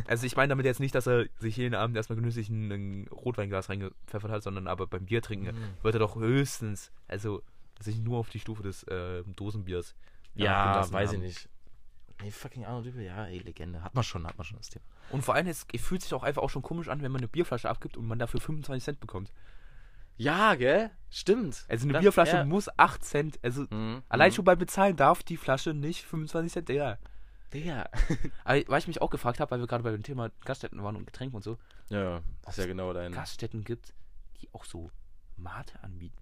Also ich meine damit jetzt nicht, dass er sich jeden Abend erstmal genüsslich ein, ein Rotweinglas reingepfeffert hat, sondern aber beim Biertrinken Mhm. wird er doch höchstens, also sich nur auf die Stufe des äh, Dosenbiers. Ja, weiß haben. ich nicht. Nee, fucking Arno Dübel, ja, ey, Legende. Hat man schon, hat man schon das Thema. Und vor allem, es fühlt sich auch einfach auch schon komisch an, wenn man eine Bierflasche abgibt und man dafür 25 Cent bekommt. Ja, gell? Stimmt. Also eine Das- Bierflasche ja. muss 8 Cent, also Mhm. allein mhm. schon beim Bezahlen darf die Flasche nicht 25 Cent, ja. Digga. Aber weil ich mich auch gefragt habe, weil wir gerade bei dem Thema Gaststätten waren und Getränke und so, Ja, das ist ja genau dein. Gaststätten gibt, die auch so Mate anbieten.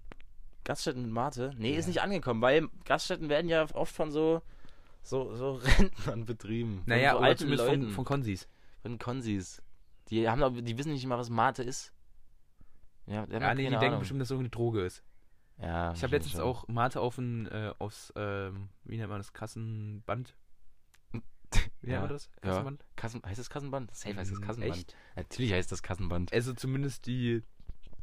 Gaststätten mit Mate? Nee, Ja. ist nicht angekommen, weil Gaststätten werden ja oft von so, so, so Rentnern betrieben. Naja, so alten Leuten. von, von Konsis. Von Konsis. Die, haben, die wissen nicht mal, was Mate ist. Ja, Ja, nee, die denken bestimmt, dass es irgendeine Droge ist. Ja, Ich habe letztens schon. auch Mate auf ein, äh, aus, ähm, wie nennt man das, Kassenband? Wie Ja, man das? ja. Kassenband? Kassen, heißt das Kassenband? Safe heißt das Mm, Kassenband. echt? Natürlich heißt das Kassenband. Also zumindest die,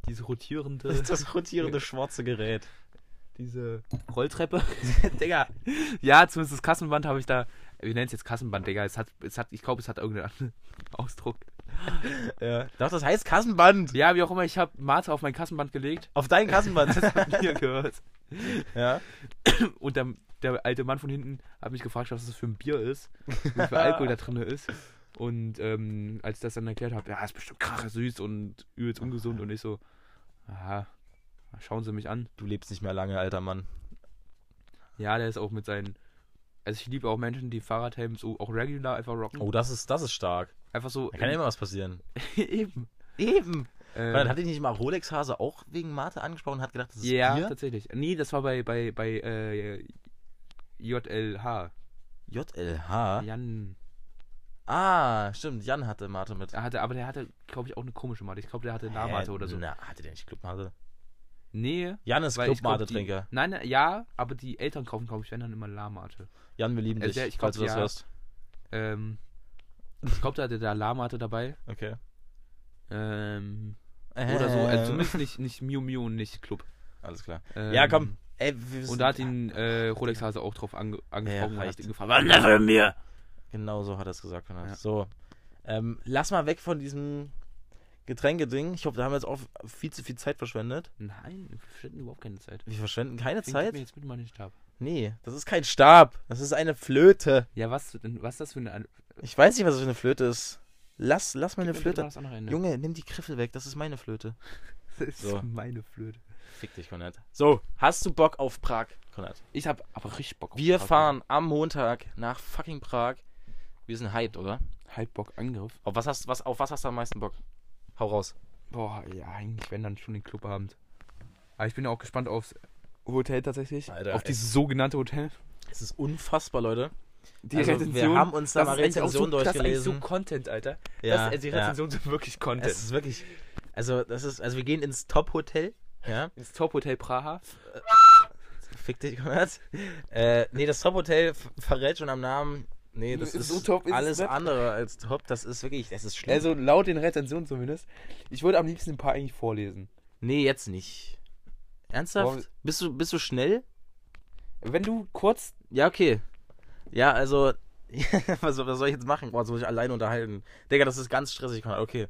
diese rotierende, Das ist das rotierende schwarze Gerät. diese Rolltreppe. Digga. Ja, zumindest das Kassenband habe ich da, wir nennen es jetzt Kassenband, Digga. Es hat, es hat, ich glaube, es hat irgendeinen anderen Ausdruck. Ja. Doch, das heißt Kassenband. Ja, wie auch immer, ich habe Mate auf mein Kassenband gelegt. Auf dein Kassenband. Das hat mir gehört. ja. Und der, der alte Mann von hinten hat mich gefragt, was das für ein Bier ist, wie viel Alkohol da drin ist. Und ähm, als ich das dann erklärt habe, ja, ist bestimmt krache süß und übelst ungesund. Und ich so, aha, schauen Sie mich an. Du lebst nicht mehr lange, alter Mann. Ja, der ist auch mit seinen. Also ich liebe auch Menschen, die Fahrradhelm so auch regular einfach rocken. Oh, das ist, das ist stark. Einfach so. Da kann ja immer was passieren. eben. Eben. Ähm, Dann hatte ich nicht mal Rolex Hase auch wegen Mate angesprochen und hat gedacht, das ist ja, Bier? tatsächlich. Nee, das war bei, bei, bei äh, JLH. JLH? Jan. Ah, stimmt. Jan hatte Mate mit. Er hatte, aber der hatte, glaube ich, auch eine komische Mate. Ich glaube, der hatte Nahmate oder so. Na, hatte der nicht Clubmate? Nee. Jan ist Clubmate-Trinker. Nein, nein, ja, aber die Eltern kaufen, glaube ich, wenn dann immer Lahmate. Jan, wir lieben Also dich, der- ich falls glaub, du das ja. hörst. Ähm, ich glaube, da hatte der Lahmate dabei. Okay. Ähm, oder so. Also Äh. zumindest nicht, nicht Miu Miu und nicht Club. Alles klar. Ähm, ja, komm. Ey, Und da hat ihn äh, Rolex Hase auch drauf ange angesprochen und reicht. hat ihn gefragt, das für mir? Genau so hat er es gesagt. Ja. So. Ähm, lass mal weg von diesem Getränkeding. Ich hoffe, da haben wir jetzt auch viel zu viel Zeit verschwendet. Nein, wir verschwenden überhaupt keine Zeit. Wir verschwenden keine Deswegen gib Zeit. mir jetzt bitte mal den Stab. Nee, das ist kein Stab. Das ist eine Flöte. Ja, was, denn, was ist das für eine... Ich weiß nicht, was das für eine Flöte ist. Lass, lass meine Gib Flöte. Ende. Junge, nimm die Griffel weg. Das ist meine Flöte. das ist So. meine Flöte. Fick dich, Konrad. So, hast du Bock auf Prag, Konrad? Ich hab aber richtig Bock auf Wir Prag. fahren am Montag nach fucking Prag. Wir sind hyped, oder? Halbbock Angriff. Auf was hast, was, auf was hast du am meisten Bock? Hau raus. Boah, ja, eigentlich wenn dann schon den Clubabend. Aber ich bin ja auch gespannt aufs Hotel tatsächlich. Alter, auf ey. dieses sogenannte Hotel. Es ist unfassbar, Leute. Die Also, wir Rezension. haben uns da das mal Rezension so, Das ist so durchgelesen. Content, Alter. Ja, das, die ja. Rezensionen sind wirklich Content. Es ist wirklich. Also, das ist. Also, wir gehen ins Top-Hotel. Ja. Ins Top-Hotel Praha. Fick dich, Konrad. Äh, nee, das Top-Hotel verrät schon am Namen. Nee, das ist, So top ist es alles andere als top. Das ist wirklich. Das ist schlimm. Also laut den Rezensionen zumindest. Ich würde am liebsten ein paar eigentlich vorlesen. nee, jetzt nicht. Ernsthaft? Warum- Bist du, bist du schnell? Wenn du kurz. Ja, okay. Ja, also. was, was soll ich jetzt machen? Boah, soll ich alleine unterhalten? Digga, das ist ganz stressig. Okay.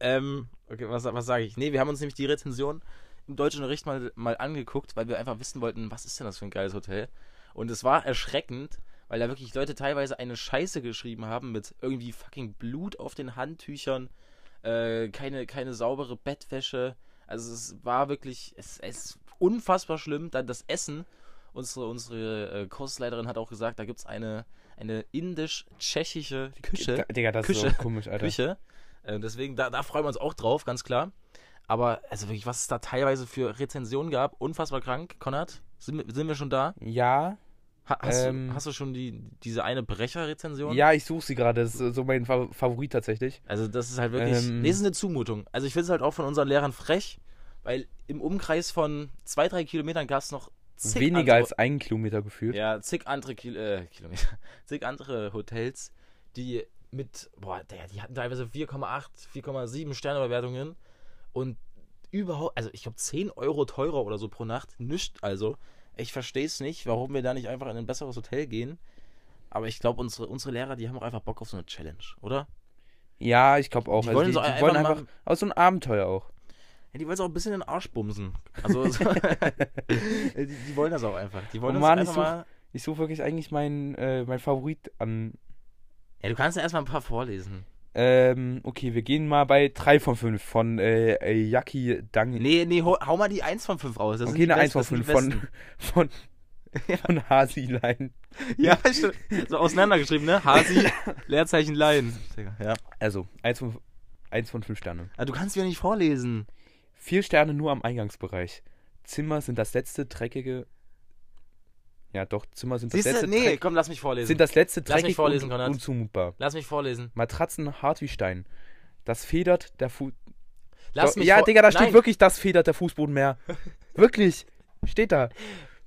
Ähm, okay, was, was sage ich? Nee, wir haben uns nämlich die Rezension im Deutschunterricht mal, mal angeguckt, weil wir einfach wissen wollten, was ist denn das für ein geiles Hotel? Und es war erschreckend, weil da wirklich Leute teilweise eine Scheiße geschrieben haben mit irgendwie fucking Blut auf den Handtüchern, äh, keine, keine saubere Bettwäsche. Also es war wirklich, es, es ist unfassbar schlimm. Dann das Essen. Unsere, unsere äh, Kursleiterin hat auch gesagt, da gibt es eine, eine indisch-tschechische Küche. Digga, das Küche. ist so komisch, Alter. Küche. Äh, deswegen, da, da freuen wir uns auch drauf, ganz klar. Aber, also wirklich, was es da teilweise für Rezensionen gab, unfassbar krank. Konrad, sind, sind wir schon da? Ja. Ha, hast, Ähm. du, hast du schon die, diese eine Brecher-Rezension? Ja, ich suche sie gerade. Das ist so mein Fa Favorit tatsächlich. Also, das ist halt wirklich. Ähm. nee, das ist eine Zumutung. Also, ich finde es halt auch von unseren Lehrern frech, weil im Umkreis von zwei, drei Kilometern gab es noch zig Weniger andere, als ein Kilometer gefühlt. Ja, zig andere Kil äh, Kilometer. Zig andere Hotels, die mit, boah, der, die hatten teilweise 4,8, 4,7 Sternebewertungen und überhaupt, also ich glaube 10 Euro teurer oder so pro Nacht, nischt also. Ich verstehe es nicht, warum wir da nicht einfach in ein besseres Hotel gehen. Aber ich glaube, unsere, unsere Lehrer, die haben auch einfach Bock auf so eine Challenge, oder? Ja, ich glaube auch. Die also wollen die, so die einfach wollen einfach aus so ein Abenteuer auch. Ja, die wollen es auch ein bisschen in den Arsch bumsen. Also, so, die, die wollen das auch einfach. Die wollen Oh Mann, einfach ich such- mal. Ich suche wirklich eigentlich meinen äh, mein Favorit an. Ja, du kannst ja erstmal ein paar vorlesen. Ähm, okay, wir gehen mal bei 3 von 5 von äh, Yaki Dang. Nee, nee, hau, hau mal die 1 von 5 raus. Das okay, eine 1 besten- von das sind 5 die von, von, von Hasilein. Ja, so auseinandergeschrieben, ne? Hasi, Leerzeichen Line. Ja. Also, 1 von, 1 von 5 Sterne. Ah, du kannst wieder nicht vorlesen. 4 Sterne nur am Eingangsbereich. Zimmer sind das letzte dreckige. Ja, doch, Zimmer sind das letzte Nee, dreck- komm, lass mich vorlesen. sind das letzte Lass mich dreckig vorlesen, und unzumutbar. lass mich vorlesen. Matratzen hart wie Stein. Das federt der Fuß. Lass Doch, mich ja, Digga, da steht Nein. wirklich, das federt der Fußboden mehr. wirklich. Steht da.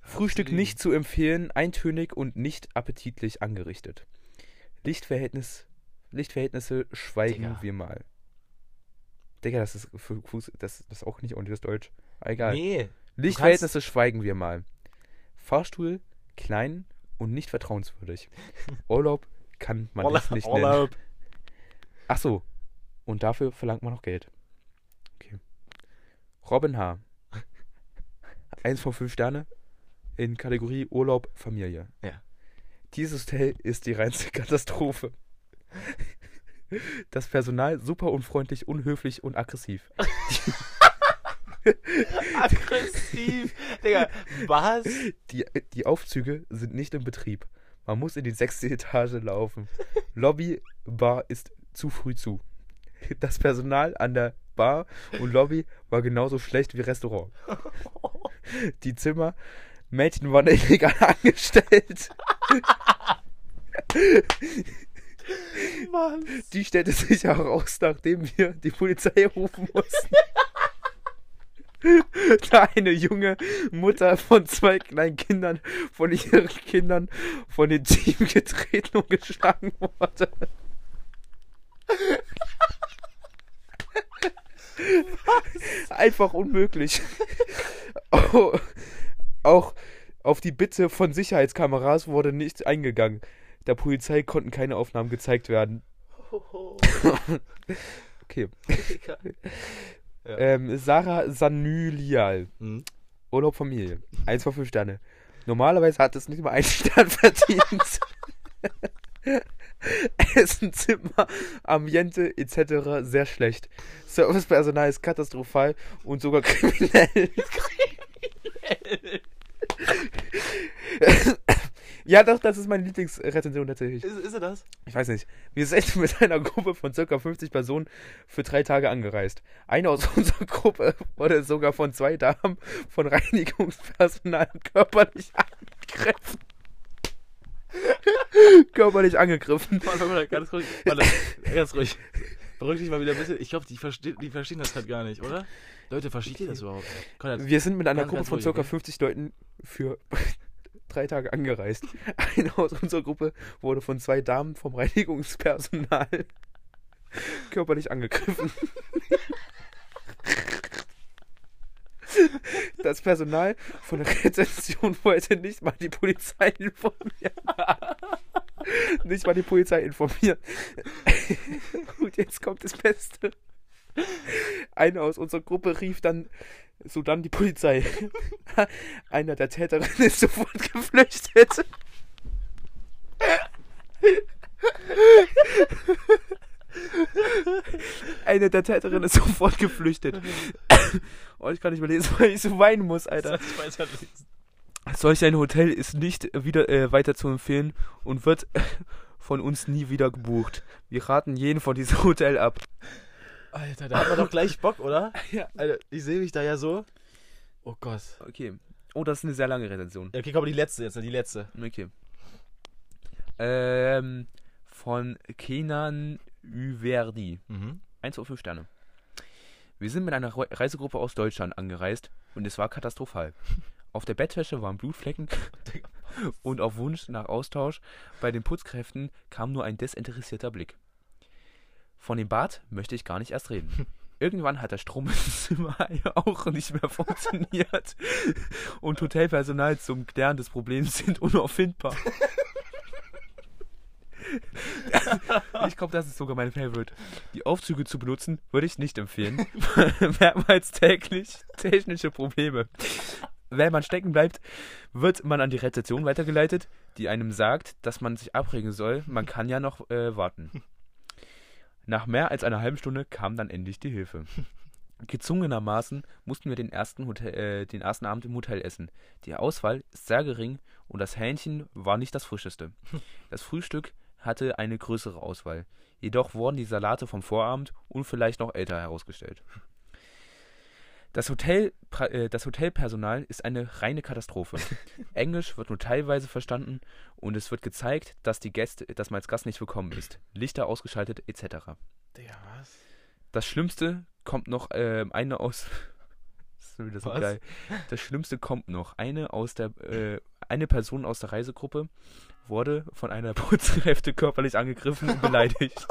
Frühstück nicht zu empfehlen, eintönig und nicht appetitlich angerichtet. Lichtverhältnis, Lichtverhältnisse schweigen Digga. wir mal. Digga, das ist für Fuß, das, das ist auch nicht ordentliches Deutsch. Egal. Nee. Lichtverhältnisse schweigen wir mal. Fahrstuhl klein und nicht vertrauenswürdig. Urlaub kann man es nicht nennen. Urlaub. Ach so. Und dafür verlangt man noch Geld. Okay. Robin H. Eins von fünf Sterne in Kategorie Urlaub, Familie. Ja. Dieses Hotel ist die reinste Katastrophe. Das Personal super unfreundlich, unhöflich und aggressiv. Aggressiv. Digga, was? Die, die Aufzüge sind nicht in Betrieb. Man muss in die sechste Etage laufen. Lobby, Bar ist zu früh zu. Das Personal an der Bar und Lobby war genauso schlecht wie Restaurant. Die Zimmer, Mädchen waren illegal angestellt. Mann. Die stellte sich heraus, nachdem wir die Polizei rufen mussten. Da eine junge Mutter von zwei kleinen Kindern von ihren Kindern von dem Team getreten und geschlagen wurde. Einfach unmöglich. Auch, auch auf die Bitte von Sicherheitskameras wurde nicht eingegangen. Der Polizei konnten keine Aufnahmen gezeigt werden. Okay. Ja. Ähm, Sarah Sanülial. Hm? Urlaub Familie. Eins von fünf Sterne. Normalerweise hat es nicht mal einen Stern verdient. Essen, Zimmer, Ambiente etc. sehr schlecht. Servicepersonal ist katastrophal und sogar kriminell. ja, doch, das ist meine Lieblingsrezension tatsächlich. Ist, ist er das? Ich weiß nicht. Wir sind mit einer Gruppe von ca. 50 Personen für drei Tage angereist. Eine aus unserer Gruppe wurde sogar von zwei Damen von Reinigungspersonal körperlich angegriffen. körperlich angegriffen. Warte, warte, ganz ruhig. Warte, ganz ruhig. Beruhig dich mal wieder ein bisschen. Ich glaube, die, verste die verstehen das gerade gar nicht, oder? Leute, versteht ihr das überhaupt? Konrad, Wir sind mit einer Gruppe von ca. okay? 50 Leuten für drei Tage angereist. Eine aus unserer Gruppe wurde von zwei Damen vom Reinigungspersonal körperlich angegriffen. Das Personal von der Rezeption wollte nicht mal die Polizei informieren. Nicht mal die Polizei informieren. Und jetzt kommt das Beste. Einer aus unserer Gruppe rief dann so dann die Polizei. Einer der Täterinnen ist sofort geflüchtet. Eine der Täterinnen ist sofort geflüchtet. Oh, ich kann nicht mehr lesen, weil ich so weinen muss, Alter. Solch ein Hotel ist nicht wieder äh, weiter zu empfehlen und wird von uns nie wieder gebucht. Wir raten jeden von diesem Hotel ab. Alter, da hat man doch gleich Bock, oder? Ja. Alter, ich sehe mich da ja so. Oh Gott. Okay. Oh, das ist eine sehr lange Rezension. Ja, Okay, komm, die letzte jetzt, die letzte. Okay. Ähm, von Kenan Üverdi. Mhm. 1 auf 5 Sterne. Wir sind mit einer Re- Reisegruppe aus Deutschland angereist und es war katastrophal. Auf der Bettwäsche waren Blutflecken und auf Wunsch nach Austausch bei den Putzkräften kam nur ein desinteressierter Blick. Von dem Bad möchte ich gar nicht erst reden. Irgendwann hat der Strom im Zimmer auch nicht mehr funktioniert und Hotelpersonal zum Klären des Problems sind unauffindbar. Ich glaube, das ist sogar mein Favorite. Die Aufzüge zu benutzen würde ich nicht empfehlen. Mehrmals täglich technische Probleme. Wenn man stecken bleibt, wird man an die Rezeption weitergeleitet, die einem sagt, dass man sich abregen soll. Man kann ja noch äh, warten. Nach mehr als einer halben Stunde kam dann endlich die Hilfe. Gezwungenermaßen mussten wir den ersten, Hotel, äh, den ersten Abend im Hotel essen. Die Auswahl ist sehr gering und das Hähnchen war nicht das frischeste. Das Frühstück hatte eine größere Auswahl. Jedoch wurden die Salate vom Vorabend und vielleicht noch älter herausgestellt. Das, Hotel, äh, das Hotelpersonal ist eine reine Katastrophe. Englisch wird nur teilweise verstanden und es wird gezeigt, dass, die Gäste, dass man als Gast nicht willkommen ist. Lichter ausgeschaltet etc. Digga, was? Das Schlimmste kommt noch ähm, eine aus. Das so. Das Schlimmste kommt noch. Eine aus der äh, eine Person aus der Reisegruppe wurde von einer Putzkräfte körperlich angegriffen und beleidigt.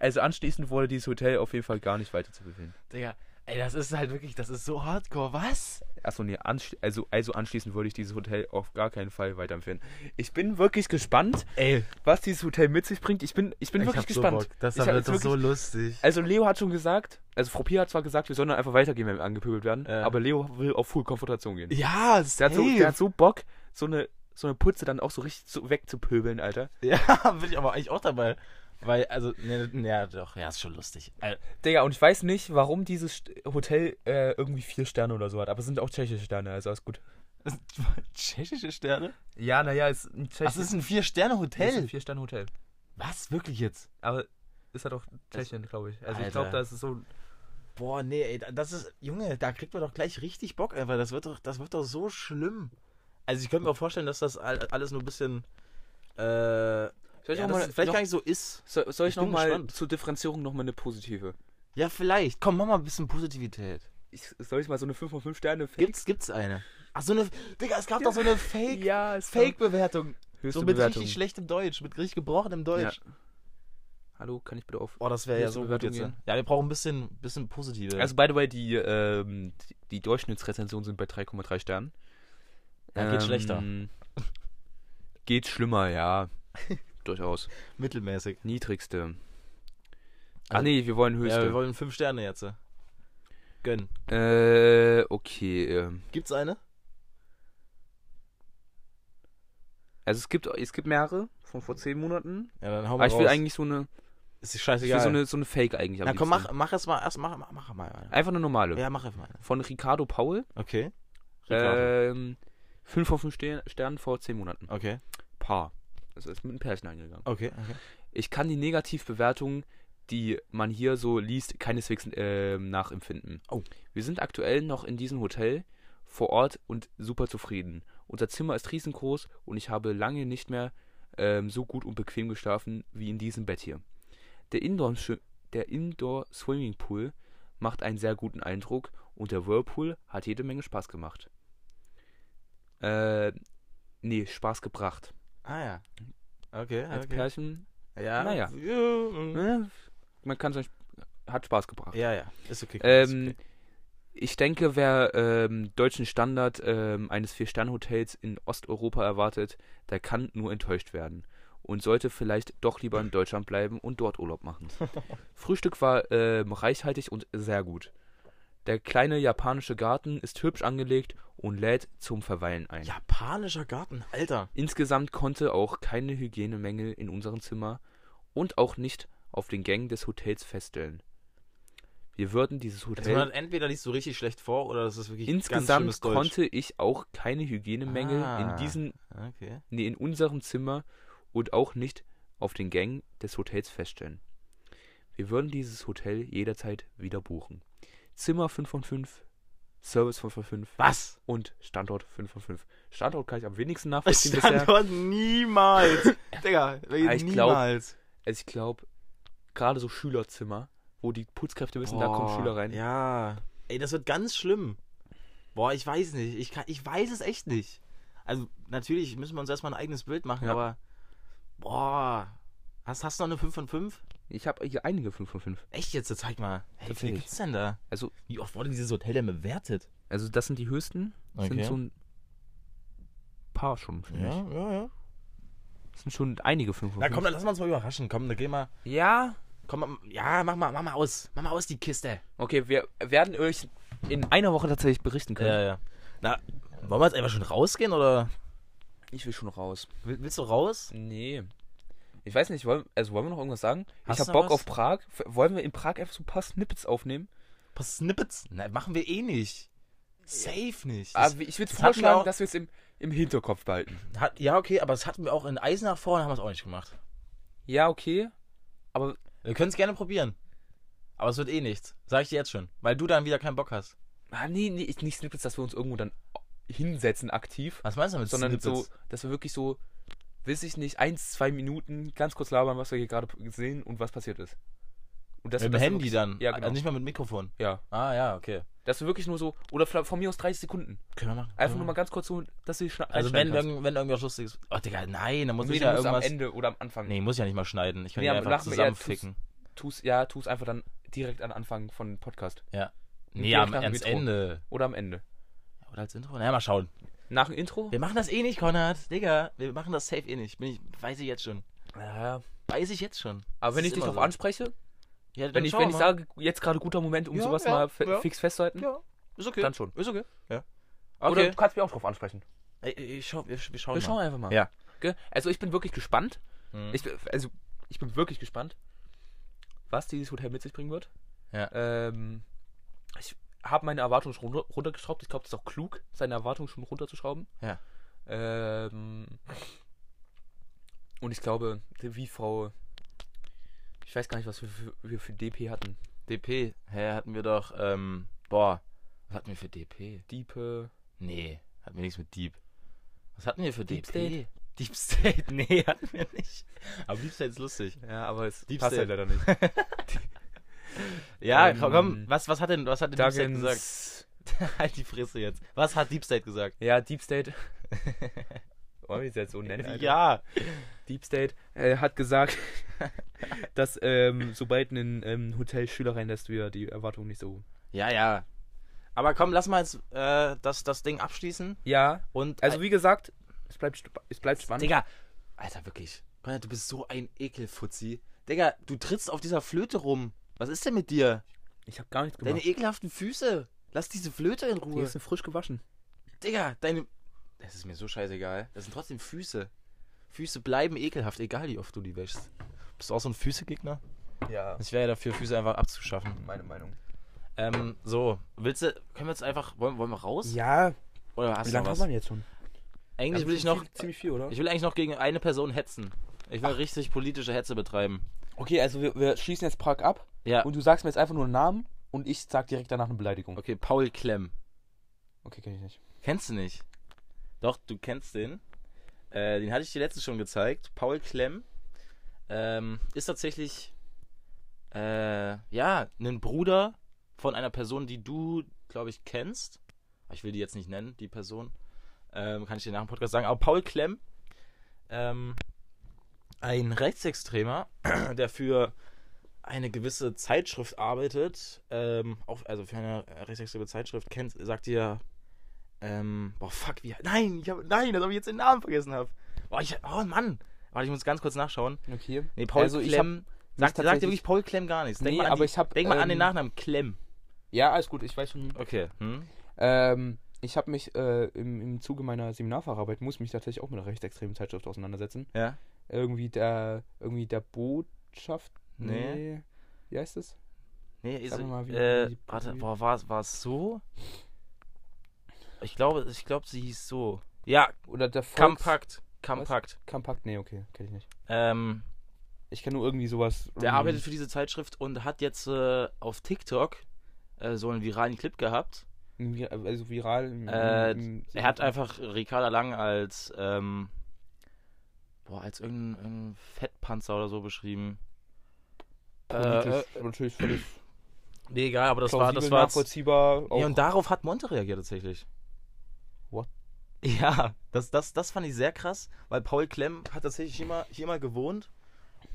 Also anschließend wurde dieses Hotel auf jeden Fall gar nicht weiter zu befehlen. Digga, Ey, das ist halt wirklich, das ist so hardcore. Was? Achso, nee, also, also anschließend würde ich dieses Hotel auf gar keinen Fall weiterempfehlen. Ich bin wirklich gespannt, Ey, was dieses Hotel mit sich bringt. Ich bin, ich bin wirklich gespannt. Das Ich wird doch so lustig. Also Leo hat schon gesagt, also Frau Pia hat zwar gesagt, wir sollen einfach weitergehen, wenn wir angepöbelt werden, Ja. aber Leo will auf Full Konfrontation gehen. Ja, Der hat, so, der hat so Bock, so eine, so eine Putze dann auch so richtig so wegzupöbeln, Alter. Ja, bin ich aber eigentlich auch dabei. Weil, also, ne, ne, ja, doch, ja, ist schon lustig. Äh, Digga, und ich weiß nicht, warum dieses Hotel äh, irgendwie vier Sterne oder so hat, aber es sind auch tschechische Sterne, also alles gut. tschechische Sterne? Ja, naja, es ist ein Das tschechisches ist ein Vier-Sterne-Hotel. Vier-Sterne-Hotel. Was? Wirklich jetzt? Aber ist halt auch Tschechien, glaube ich. Also ich Alter. glaube, da ist es so. Boah, nee, ey, das ist, Junge, da kriegt man doch gleich richtig Bock einfach. Das wird doch, das wird doch so schlimm. Also ich könnte mir auch vorstellen, dass das all- alles nur ein bisschen, äh, Soll ja, das vielleicht gar nicht so ist. soll, soll ich, ich nochmal zur Differenzierung nochmal eine positive? Ja, vielleicht. Komm, mach mal ein bisschen Positivität. Ich, soll ich mal so eine 5 von 5 Sterne Gibt's, gibt's eine? Ach, so eine, Digga, es gab doch so eine Fake, Ja, Fake-Bewertung. So mit Bewertung. richtig schlechtem Deutsch, mit richtig gebrochenem Deutsch. Ja. Hallo, kann ich bitte auf. Oh, das wäre ja so gut jetzt. gehen. Ja, wir brauchen ein bisschen, bisschen positive. Also, by the way, die, ähm, die, Durchschnittsrezensionen sind bei 3,3 Sternen. Ja, geht schlechter. Geht schlimmer, ja. Durchaus. mittelmäßig. Niedrigste. ah, Also- nee, wir wollen Ja, höchste. wir wollen fünf Sterne jetzt. Gönn. äh, okay. ähm, Gibt's eine? Also, es gibt, es gibt mehrere von vor 10 Monaten. Ja, dann hau mal Aber ich will raus. eigentlich so eine. Ist Ich scheißegal. will so eine, so eine Fake eigentlich. Na komm, mach, mach es mal erst, mach, mach, mach mal eine. Einfach eine normale. Ja, mach einfach mal eine. Von Ricardo Paul. Okay. Ricardo. Ähm, 5 von 5 Ster- Sternen vor 10 Monaten. Okay. Paar. Das ist mit einem Pärchen eingegangen. Okay, okay. Ich kann die Negativbewertungen, die man hier so liest, keineswegs ähm, nachempfinden. Oh. Wir sind aktuell noch in diesem Hotel vor Ort und super zufrieden. Unser Zimmer ist riesengroß und ich habe lange nicht mehr ähm, so gut und bequem geschlafen wie in diesem Bett hier. Der Indoor, der Indoor Swimming Pool macht einen sehr guten Eindruck und der Whirlpool hat jede Menge Spaß gemacht. Äh, nee, Spaß gebracht. Ah ja. Okay, Als okay. Pärchen, Ja. Naja. Ja, ne, man kann es hat Spaß gebracht. ja, ja. Ist okay. ist Ähm, okay. Ich denke, wer ähm, deutschen Standard ähm, eines Vier-Sterne-Hotels in Osteuropa erwartet, der kann nur enttäuscht werden und sollte vielleicht doch lieber in Deutschland bleiben und dort Urlaub machen. Frühstück war ähm, reichhaltig und sehr gut. Der kleine japanische Garten ist hübsch angelegt und lädt zum Verweilen ein. Japanischer Garten, Alter. Insgesamt konnte auch keine Hygienemängel in unserem Zimmer und auch nicht auf den Gängen des Hotels feststellen. Wir würden dieses Also Hotel. man entweder liest du richtig schlecht vor oder das ist wirklich ganz Insgesamt Deutsch. konnte ich auch keine Hygienemängel Ah. in diesem, Okay. nee, in unserem Zimmer und auch nicht auf den Gängen des Hotels feststellen. Wir würden dieses Hotel jederzeit wieder buchen. Zimmer 5 von 5, Service 5 von 5 Was? und Standort 5 von 5. Standort kann ich am wenigsten nachvollziehen bisher. Standort niemals. Digga, ich glaub- niemals. Also ich glaube, gerade so Schülerzimmer, wo die Putzkräfte wissen, da kommen Boah, Schüler rein. Ja. Ey, das wird ganz schlimm. Boah, ich weiß nicht. Ich, kann, ich weiß es echt nicht. Also, natürlich müssen wir uns erstmal ein eigenes Bild machen, Ja. aber. Boah. Hast, hast du noch eine 5 von 5? Ich habe hier einige 5 von 5. Echt jetzt? Zeig mal. Hey, wie viel gibt's denn da? Also, Wie oft wurde dieses Hotel denn bewertet? also das sind die höchsten. Das Okay. sind so ein paar schon, finde ich. ja, ja. Das sind schon einige 5 von Na 5. komm, dann lass uns mal überraschen. Komm, dann geh mal. Ja. Komm, ja, mach mal, mach mal aus. Mach mal aus die Kiste. Okay, wir werden euch in einer Woche tatsächlich berichten können. Ja, ja. Na, wollen wir jetzt einfach schon rausgehen oder Ich will schon raus. will- willst du raus? Nee. Ich weiß nicht, wollen, also wollen wir noch irgendwas sagen? Hast ich habe Bock was? auf Prag. Wollen wir in Prag einfach so ein paar Snippets aufnehmen? Ein paar Snippets? Nein, machen wir eh nicht. Safe nicht. Aber Das ich würde das wir vorschlagen, auch- dass wir es im, im Hinterkopf behalten. hat, ja, okay, aber das hatten wir auch in Eisenach vor und haben es auch nicht gemacht. Ja, okay. Aber Wir können es gerne probieren. Aber es wird eh nichts. Sag ich dir jetzt schon. Weil du dann wieder keinen Bock hast. ah, nee, nee, nicht Snippets, dass wir uns irgendwo dann hinsetzen aktiv, Was meinst du mit sondern Snippets? so, dass wir wirklich so, weiß ich nicht, eins, zwei Minuten ganz kurz labern, was wir hier gerade sehen und was passiert ist. Und dass mit dem Handy wirklich- dann. Ja, genau. Also nicht mal mit Mikrofon. Ja. Ah, ja, okay. Dass wir wirklich nur so, oder von mir aus 30 Sekunden. Können wir machen. Einfach nur mal ganz kurz so, dass sie machen. Also wenn, irgend, wenn irgendwas Lustiges. Oh, Digga, nein, dann muss Nee, ich ja musst am irgendwas. Ende oder am Anfang. Nee, muss ich ja nicht mal schneiden. Ich kann Nee, ja einfach dem- ja, zusammenficken. Tu's, ja, tu's einfach dann direkt an Anfang von Podcast. Ja. Nee, am, ans. Ende. Oder am Ende. Oder als Intro? Naja, mal schauen. Nach dem Intro? Wir machen das eh nicht, Konrad. Digga, wir machen das safe eh nicht. Bin ich, weiß ich jetzt schon. Ja. Weiß ich jetzt schon. Aber Das wenn ich dich darauf so. anspreche, Ja, dann wenn ich, wenn ich sage, jetzt gerade guter Moment, um Ja, sowas ja, mal fix festzuhalten, Ja, ist okay. dann schon. Ist okay. Ja. Oder Okay. du kannst mich auch drauf ansprechen. Ey, ich schau, wir, wir schauen Wir mal. schauen einfach mal. Ja. Gell? Also ich bin wirklich gespannt. Mhm. Ich, bin- also ich bin wirklich gespannt, was dieses Hotel mit sich bringen wird. Ja. Ähm, ich habe meine Erwartungen schon runter, runtergeschraubt. Ich glaube, das ist auch klug, seine Erwartungen schon runterzuschrauben. Ja. Ähm, und ich glaube, wie Frau. Ich weiß gar nicht, was wir für, wir für DP hatten. DP. Hä, hatten wir doch, ähm, boah, was hatten wir für DP? Diepe. Nee, hatten wir nichts mit Deep. Was hatten wir für Deep DP? Deep State? Nee, hatten wir nicht. Aber Deep State ist lustig. Ja, aber es Deep passt State. halt leider nicht. Ja, Ähm, komm, was, was hat denn, was hat denn Deep State gesagt? Halt die Fresse jetzt. Was hat Deep State gesagt? Ja, Deep State. Wollen wir es jetzt so nennen? Alter? ja. Deep State äh, hat gesagt, dass ähm, sobald ein ähm, Hotel Schüler reinlässt, wir die Erwartungen nicht so. Ja, ja. Aber komm, lass mal jetzt äh, das, das Ding abschließen. Ja, Und also wie gesagt, es bleibt, es bleibt spannend. Digga, Alter, wirklich. Du bist so ein Ekelfutzi. Digga, du trittst auf dieser Flöte rum. Was ist denn mit dir? Ich habe gar nichts Deine gemacht. ekelhaften Füße. Lass diese Flöte in Die Ruhe. ist frisch gewaschen. Digga, deine. Das ist mir so scheißegal. Das sind trotzdem Füße. Füße bleiben ekelhaft, egal wie oft du die wäschst. Bist du auch so ein Füßegegner? Ja, Ich wäre ja dafür, Füße einfach abzuschaffen. meine Meinung. Ähm, so. Willst du. Können wir jetzt einfach. Wollen, wollen wir raus? Ja, Oder hast wie lange haben wir jetzt schon? Eigentlich will ich noch. Ziemlich viel, oder? Ich will eigentlich noch gegen eine Person hetzen. Ich will richtig politische Hetze betreiben. Okay, also wir, wir schließen jetzt Prag ab Ja. und du sagst mir jetzt einfach nur einen Namen und ich sag direkt danach eine Beleidigung. Okay, Paul Klemm. Okay, kenn ich nicht. Kennst du nicht? Doch, du kennst den. Äh, den hatte ich dir letztens schon gezeigt. Paul Klemm ähm, ist tatsächlich äh, ja ein Bruder von einer Person, die du, glaube ich, kennst. Ich will die jetzt nicht nennen, die Person. Ähm, kann ich dir nach dem Podcast sagen. Aber Paul Klemm, ähm, ein Rechtsextremer, der für eine gewisse Zeitschrift arbeitet, ähm, auch, also für eine rechtsextreme Zeitschrift kennt, sagt ihr, ähm, boah, fuck, wie, nein, ich hab, nein, ob ich jetzt den Namen vergessen habe. Boah, ich, oh Mann, warte, ich muss ganz kurz nachschauen. Okay. Nee, Paul Also Klemm, sagt, sagt dir wirklich Paul Klemm gar nichts. Denk Nee, mal an aber die, ich hab, denk mal an den ähm, Nachnamen Klemm. Ja, alles gut, ich weiß schon. Okay, hm? Ähm, ich habe mich äh, im, im Zuge meiner Seminarfacharbeit muss mich tatsächlich auch mit einer rechtsextremen Zeitschrift auseinandersetzen. Ja? Irgendwie der, irgendwie der Botschaft. Nee. Wie heißt es? Nee, ist, Sag mir mal, wie- äh, wie- warte, boah, war, es so? Ich glaube, ich glaube, sie hieß so. Ja, Oder der Volks Kampakt. Kampakt. Kampakt? Nee, okay, kenne ich nicht. Ähm, Ich kenne nur irgendwie sowas. der ähm, arbeitet für diese Zeitschrift und hat jetzt äh, auf TikTok äh, so einen viralen Clip gehabt. Also viral. im- Äh, im- Er hat einfach Ricarda Lang als, ähm, boah, als irgendein, irgendein Fettpanzer oder so beschrieben. politisch äh, natürlich völlig Nee, egal, aber das war, das war jetzt, nachvollziehbar. Ja, auch- und darauf hat Monte reagiert tatsächlich. What? Ja, das, das, das fand ich sehr krass, weil Paul Klemm hat tatsächlich hier mal, hier mal gewohnt.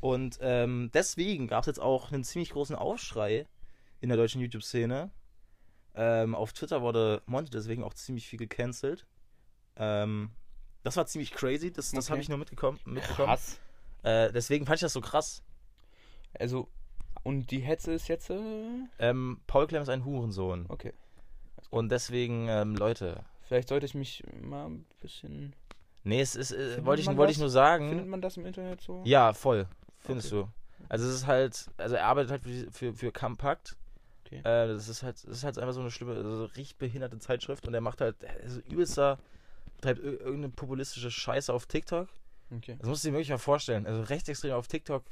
Und ähm, deswegen gab es jetzt auch einen ziemlich großen Aufschrei in der deutschen YouTube-Szene. Ähm, auf Twitter wurde Monte deswegen auch ziemlich viel gecancelt. Ähm, das war ziemlich crazy, das, das Okay. habe ich nur mitgekommen, mitbekommen. Krass. Äh, deswegen fand ich das so krass. Also, und die Hetze ist jetzt. Äh, Ähm, Paul Klemm ist ein Hurensohn. okay. Und deswegen, ähm, Leute, Vielleicht sollte ich mich mal ein bisschen. Nee, es ist, äh, Findet wollte ich, man wollte ich nur Findet sagen. man das im Internet so? Ja, voll. Findest Okay. du. Also es ist halt, also er arbeitet halt für, für, für Compact. Okay. Äh, das ist halt, das ist halt einfach so eine schlimme, also so richtig behinderte Zeitschrift und er macht halt, also übelster, treibt ir- irgendeine populistische Scheiße auf TikTok. Okay. Das musst du dir wirklich mal vorstellen. Also rechtsextrem auf TikTok.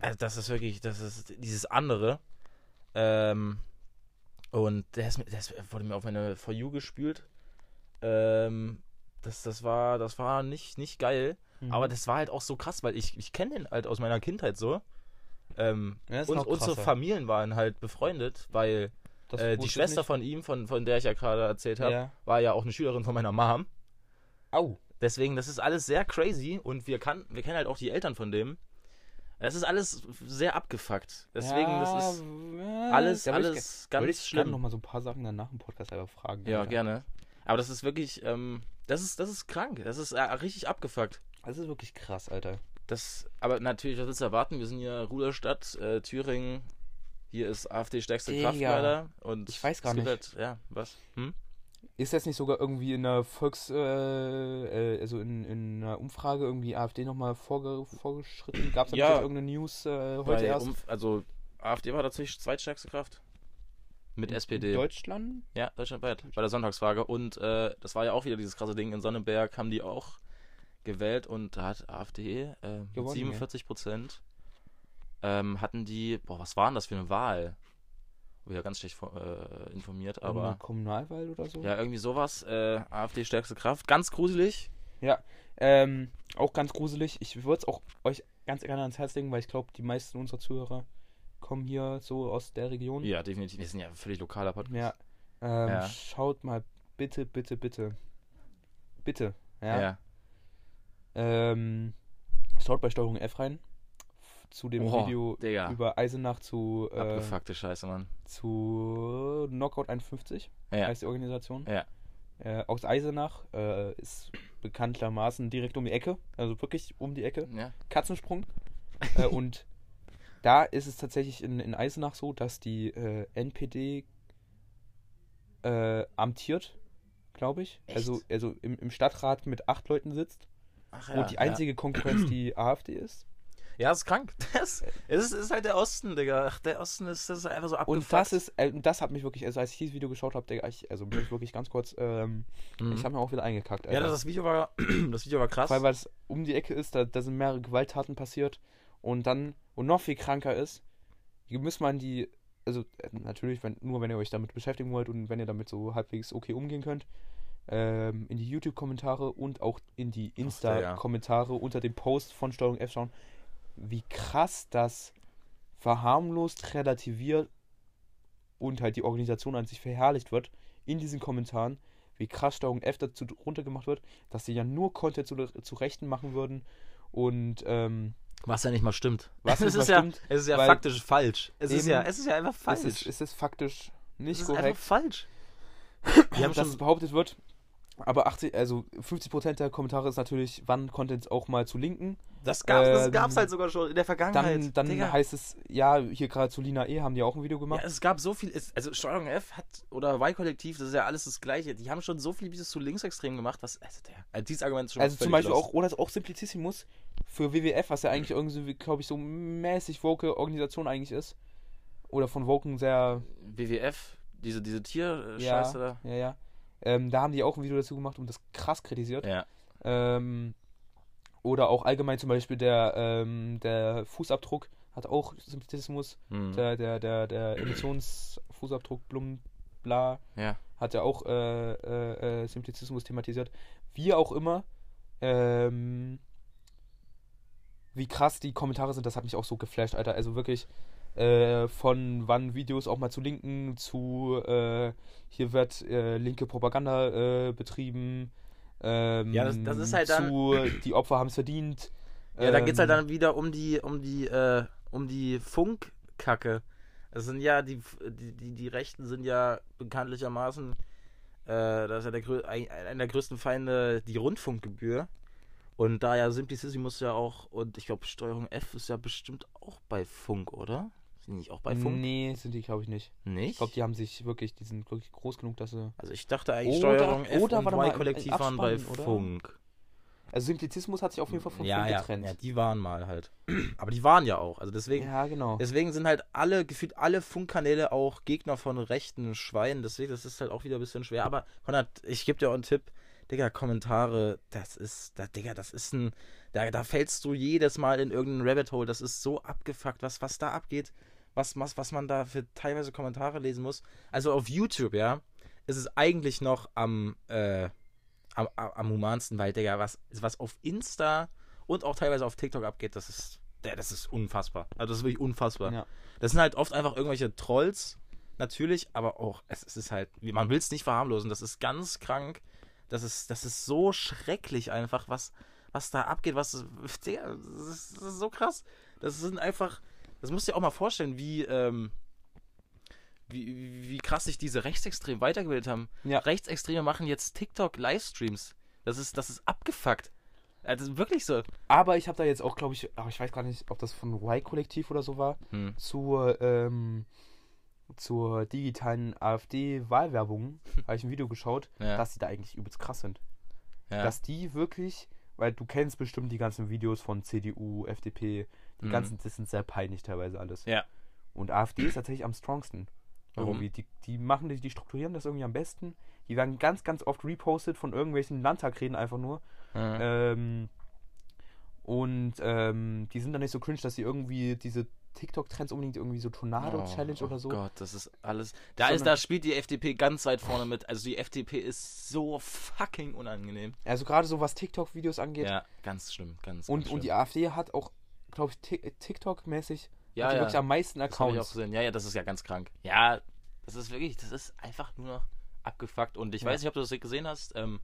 Also das ist wirklich, das ist dieses andere. Ähm, und der, ist, mir- der ist, wurde mir auf meine For You gespült. Ähm, das, das war, das war nicht, nicht geil. Mhm. Aber das war halt auch so krass, weil ich, ich kenne den halt aus meiner Kindheit so. Ähm, Ja, und, unsere. Familien waren halt befreundet, weil äh, die ich Schwester nicht. von ihm, von, von der ich ja gerade erzählt habe, Ja. war ja auch eine Schülerin von meiner Mom. Au. Deswegen, das ist alles sehr crazy und wir, kann, wir kennen halt auch die Eltern von dem. Es ist alles sehr abgefuckt. Deswegen, ja, das ist äh, alles, da ich alles würd ganz ich schlimm. noch mal so ein paar Sachen dann nach dem Podcast einfach fragen. Ja, Alter. gerne. Aber das ist wirklich, ähm, das ist, das ist krank. Das ist äh, richtig abgefuckt. Das ist wirklich krass, Alter. Das, aber natürlich, was willst du erwarten? Wir sind ja Ruderstadt, äh, Thüringen. Hier ist AfD stärkste Digga. Kraft leider. Und Ich weiß gar nicht. Halt, ja, was? Hm? Ist jetzt nicht sogar irgendwie in einer Volks, äh, äh, also in, in einer Umfrage irgendwie AfD nochmal vorge vorgeschritten? Gab es da Ja. irgendeine News äh, heute erst? Umf- also AfD war tatsächlich zweitstärkste Kraft. Mit In SPD. Deutschland? Ja, deutschlandweit. Bei der Sonntagsfrage. Und äh, das war ja auch wieder dieses krasse Ding. In Sonnenberg haben die auch gewählt und da hat AfD äh, mit Gewonnen, 47 Prozent ähm, hatten die, boah, was war denn das für eine Wahl? Wieder ganz schlecht äh, informiert, aber Kommunalwahl oder so? ja, irgendwie sowas. Äh, AfD stärkste Kraft. Ganz gruselig. Ähm, auch ganz gruselig. Ich würde es auch euch ganz gerne ans Herz legen, weil ich glaube, die meisten unserer Zuhörer kommen hier so aus der Region. Ja, definitiv. Wir sind ja völlig lokaler Podcast. Ja. Ähm, Ja. Schaut mal bitte, bitte, bitte. Bitte. Ja. ja. Ähm, schaut bei Steuerung F rein. Zu dem Oha, Video Digga. über Eisenach zu, äh, Abgefuckte Scheiße, Mann. zu Knockout 51, Ja. heißt die Organisation. Ja. Äh, aus Eisenach äh, ist bekanntermaßen direkt um die Ecke, also wirklich um die Ecke. Ja. Katzensprung. äh, und da ist es tatsächlich in, in Eisenach so, dass die äh, NPD äh, amtiert, glaube ich. Echt? Also, also im, im Stadtrat mit acht Leuten sitzt. Ach und die einzige Konkurrenz die AfD ist. Ja, ist krank. Das, es ist, ist halt der Osten, Digga. Ach, der Osten ist, das ist einfach so abgefuckt. Und das ist, äh, das hat mich wirklich, also als ich dieses Video geschaut habe, Digga, ich, also bin ich wirklich ganz kurz, ähm, Mhm. ich habe mir auch wieder eingekackt. Ja, das, Video war, das Video war krass. Weil, weil es um die Ecke ist, da, da sind mehrere Gewalttaten passiert. Und dann, und noch viel kranker ist, muss man die, also äh, natürlich, wenn, nur wenn ihr euch damit beschäftigen wollt und wenn ihr damit so halbwegs okay umgehen könnt, ähm, in die YouTube-Kommentare und auch in die. Insta-Kommentare unter dem Post von Steuerung F schauen, wie krass das verharmlost, relativiert und halt die Organisation an sich verherrlicht wird in diesen Kommentaren, wie krass Steuerung F dazu runtergemacht wird, dass sie ja nur Content zu, zu Rechten machen würden und ähm, Was ja nicht mal stimmt. Was es ist mal ja, stimmt, es ist ja faktisch falsch. Es ist ja, es ist ja einfach falsch. es, ist, es ist faktisch nicht es ist korrekt, einfach falsch. Die haben dass es schon, behauptet wird. Aber 80, also 50% der Kommentare ist natürlich, wann Content auch mal zu linken. Das gab's, das ähm, gab's halt sogar schon in der Vergangenheit. Dann, dann Digga. heißt es, ja, hier gerade zu Lina E. haben die auch ein Video Ja, gemacht. es gab so viel, es, also Steuerung F hat, oder Y-Kollektiv, das ist ja alles das Gleiche. Die haben schon so viel Videos zu linksextrem gemacht, was, also der, also dieses Argument ist schon Also zum Beispiel lost. auch, oder auch Simplicissimus für WWF, was ja eigentlich irgendwie, glaube ich, so mäßig woke Organisation eigentlich ist. Oder von Woken sehr, WWF, diese, diese ja, Tier-Scheiße da. ja, ja. Ähm, da haben die auch ein Video dazu gemacht und das krass kritisiert. Ja. Ähm, oder auch allgemein zum Beispiel der, ähm, der Fußabdruck hat auch Simplizismus. Hm. Der, der, der, der Emissionsfußabdruck, blum, bla, Ja. hat ja auch äh, äh, äh, Simplizismus thematisiert. Wie auch immer, ähm, wie krass die Kommentare sind, das hat mich auch so geflasht, Alter. Also wirklich äh, von wann Videos auch mal zu Linken zu äh, hier wird äh, linke Propaganda betrieben. Ähm, Ja, das- das ist halt dann- zu die Opfer haben es verdient. Ja, da geht's halt Ähm, dann wieder um die, um die, äh, um die Funkkacke. Das sind ja, die, die, die, die Rechten sind ja bekanntlichermaßen, äh, das ist ja der, ein- einer der größten Feinde die Rundfunkgebühr. Und da ja Simplicissimus ja auch, und ich glaube Steuerung F ist ja bestimmt auch bei Funk, oder? Sind die nicht auch bei Funk? Nee, sind die, glaube ich, nicht. Nicht? Ich glaube, die haben sich wirklich, die sind wirklich groß genug, dass sie. also ich dachte eigentlich Oder- Steuerung F oder und Y-Kollektiv ein waren bei oder? Funk. Also Simplizismus hat sich auf jeden Fall von ja, Funk ja, getrennt. ja, die waren mal halt. Aber die waren ja auch. Also deswegen, Ja, genau. Deswegen sind halt alle, gefühlt alle Funkkanäle auch Gegner von rechten Schweinen. Deswegen, das ist halt auch wieder ein bisschen schwer. Aber Konrad, ich gebe dir auch einen Tipp. Digga, Kommentare, das ist, da, Digga, das ist ein, da, da fällst du jedes Mal in irgendeinen Rabbit Hole. Das ist so abgefuckt, was, was da abgeht, was, was, was man da für teilweise Kommentare lesen muss. Also auf YouTube, ja, ist es eigentlich noch am, äh, am, am, humansten, weil, Digga, was, was auf Insta und auch teilweise auf TikTok abgeht, das ist, das ist unfassbar. Also das ist wirklich unfassbar. Ja. Das sind halt oft einfach irgendwelche Trolls, natürlich, aber auch, es, es ist halt, man will es nicht verharmlosen, das ist ganz krank. Das ist, das ist so schrecklich einfach, was, was da abgeht, was, Digga, das ist, das ist so krass. Das sind einfach, das musst du dir auch mal vorstellen, wie, ähm, wie, wie, krass sich diese Rechtsextremen weitergebildet haben. Ja. Rechtsextreme machen jetzt TikTok-Livestreams. Das ist, das ist abgefuckt. Also wirklich so. Aber ich habe da jetzt auch, glaube ich, aber ich weiß gar nicht, ob das von Y-Kollektiv oder so war, Hm. zur, ähm, zur digitalen AfD-Wahlwerbung, habe ich ein Video geschaut, Ja. dass die da eigentlich übelst krass sind. Ja. Dass die wirklich, weil du kennst bestimmt die ganzen Videos von CDU, FDP, die Mhm. ganzen, das sind sehr peinlich teilweise alles. Ja. Und AfD ist tatsächlich am strongsten. Warum? Irgendwie. Die, die machen, die, die strukturieren das irgendwie am besten. Die werden ganz, ganz oft repostet von irgendwelchen Landtagreden einfach nur. Ja. Ähm, und ähm, die sind dann nicht so cringe, dass sie irgendwie diese TikTok-Trends unbedingt irgendwie so Tornado-Challenge oder so. Oh Gott, das ist alles. Da, ist, da spielt die FDP ganz weit vorne mit. Also die FDP ist so fucking unangenehm. Also gerade so was TikTok-Videos angeht. Ja, ganz schlimm, ganz, und, ganz und die schlimm. AfD hat auch, glaube ich, Tik- TikTok-mäßig ja, ja, wirklich am meisten das habe ich auch Accounts. gesehen. Ja, ja, das ist ja ganz krank. Ja, das ist wirklich, das ist einfach nur noch abgefuckt. Und ich Ja. weiß nicht, ob du das gesehen hast. Ähm,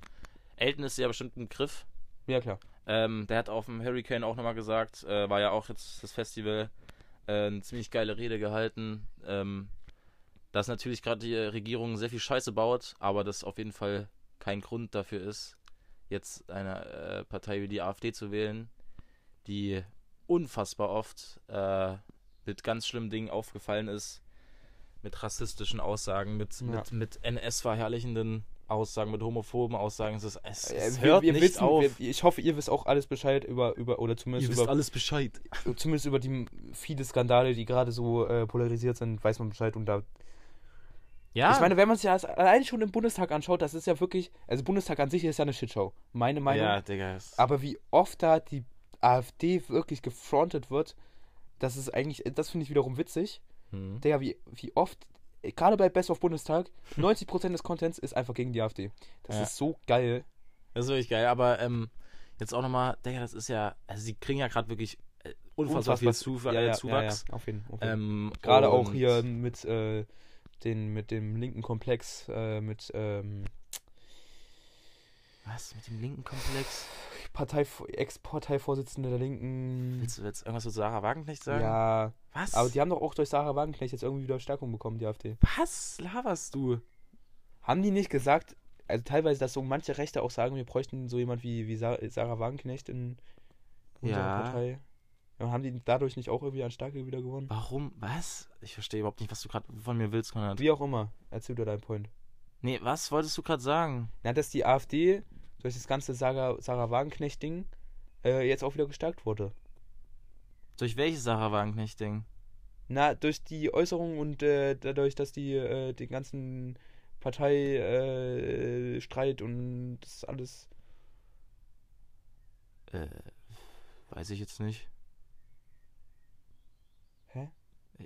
Elton ist ja bestimmt ein Griff. Ja, klar. Ähm, der hat auf dem Hurricane auch nochmal gesagt, äh, war ja auch jetzt das Festival, äh, eine ziemlich geile Rede gehalten, ähm, dass natürlich gerade die Regierung sehr viel Scheiße baut, aber das auf jeden Fall kein Grund dafür ist, jetzt eine äh, Partei wie die AfD zu wählen, die unfassbar oft äh, mit ganz schlimmen Dingen aufgefallen ist, mit rassistischen Aussagen, mit, Ja. mit, mit NS-verherrlichenden Aussagen, mit homophoben Aussagen. Es, ist, es, Äh, es wir- hört wir nicht wissen, auf. Wir, ich hoffe, ihr wisst auch alles Bescheid über, über oder zumindest über, alles Bescheid. zumindest über die viele Skandale, die gerade so äh, polarisiert sind, weiß man Bescheid. Und da, Ja, ich meine, wenn man sich das allein schon im Bundestag anschaut, das ist ja wirklich, also Bundestag an sich ist ja eine Shitshow. Meine Meinung. ja, Digga. es- Aber wie oft da die AfD wirklich gefrontet wird, das ist eigentlich, das finde ich wiederum witzig. Hm. Digga, wie, wie oft, gerade bei Best of Bundestag, 90% des Contents ist einfach gegen die AfD. Das Ja. ist so geil. Das ist wirklich geil, aber ähm, jetzt auch nochmal, Digga, das ist ja, also sie kriegen ja gerade wirklich äh, unfassbar viel Zuw ja, äh, ja, Zuwachs. Ja, auf jeden, auf jeden. Ähm, Gerade auch hier mit, äh, den, mit dem linken Komplex, äh, mit ähm, Was, mit dem linken Komplex? Partei, Ex-Parteivorsitzende der Linken. Willst du jetzt irgendwas zu Sarah Wagenknecht sagen? Ja, Was? aber die haben doch auch durch Sarah Wagenknecht jetzt irgendwie wieder Stärkung bekommen, die AfD. Was laberst du? Haben die nicht gesagt, also teilweise, dass so manche Rechte auch sagen, wir bräuchten so jemand wie, wie Sa Sarah Wagenknecht in unserer Ja. Partei? Ja, haben die dadurch nicht auch irgendwie an Stärke wieder gewonnen? Warum? Was? Ich verstehe überhaupt nicht, was du gerade von mir willst, Konrad. Wie auch immer, erzähl dir deinen Point. Nee, was wolltest du gerade sagen? Na, dass die AfD durch das ganze Sarah, Sarah Wagenknecht-Ding äh, jetzt auch wieder gestärkt wurde. Durch welches Sarah Wagenknecht-Ding? Na, durch die Äußerung und äh, dadurch, dass die äh, den ganzen Parteistreit äh, Streit und das alles. Äh, weiß ich jetzt nicht.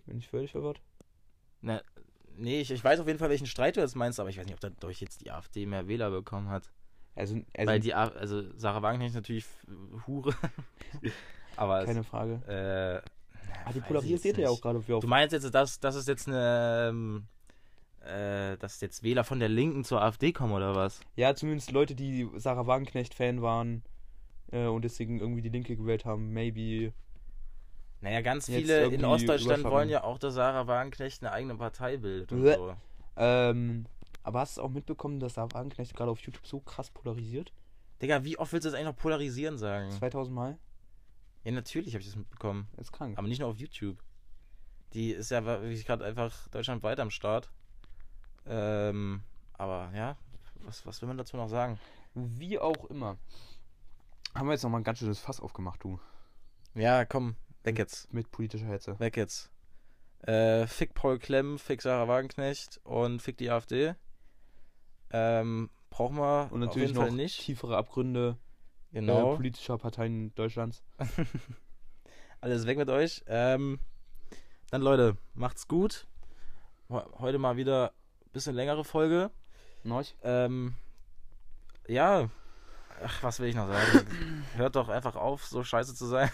Bin ich völlig verwirrt? Na, nee, ich, ich weiß auf jeden Fall, welchen Streit du jetzt meinst, aber ich weiß nicht, ob dadurch jetzt die AfD mehr Wähler bekommen hat. Also, also Weil die, also Sarah Wagenknecht ist natürlich Hure. aber keine Frage. es, äh, Ah, die polarisiert ja auch gerade. Du meinst jetzt, dass das ist jetzt eine, ähm, äh, dass jetzt Wähler von der Linken zur AfD kommen oder was? Ja, zumindest Leute, die Sarah Wagenknecht-Fan waren äh, und deswegen irgendwie die Linke gewählt haben, maybe. Naja, ganz viele in Ostdeutschland wollen ja auch, dass Sarah Wagenknecht eine eigene Partei bildet und so. Ähm, aber hast du auch mitbekommen, dass Sarah Wagenknecht gerade auf YouTube so krass polarisiert? Digga, wie oft willst du das eigentlich noch polarisieren sagen? 2000 Mal? Ja, natürlich habe ich das mitbekommen. Ist krank. Aber nicht nur auf YouTube. Die ist ja wirklich gerade einfach deutschlandweit am Start. Ähm, aber ja, was, was will man dazu noch sagen? Wie auch immer. Haben wir jetzt nochmal ein ganz schönes Fass aufgemacht, du. Ja, komm, weg jetzt. Mit politischer Hetze. Weg jetzt. Äh, fick Paul Klemm, fick Sarah Wagenknecht und fick die AfD. Ähm, brauchen wir Und auf natürlich jeden noch Fall nicht. tiefere Abgründe Genau. äh, politischer Parteien Deutschlands. Alles weg mit euch. Ähm, dann Leute, macht's gut. Heute mal wieder ein bisschen längere Folge. Norch? Ähm, ja. Ach, was will ich noch sagen? Hört doch einfach auf, so scheiße zu sein.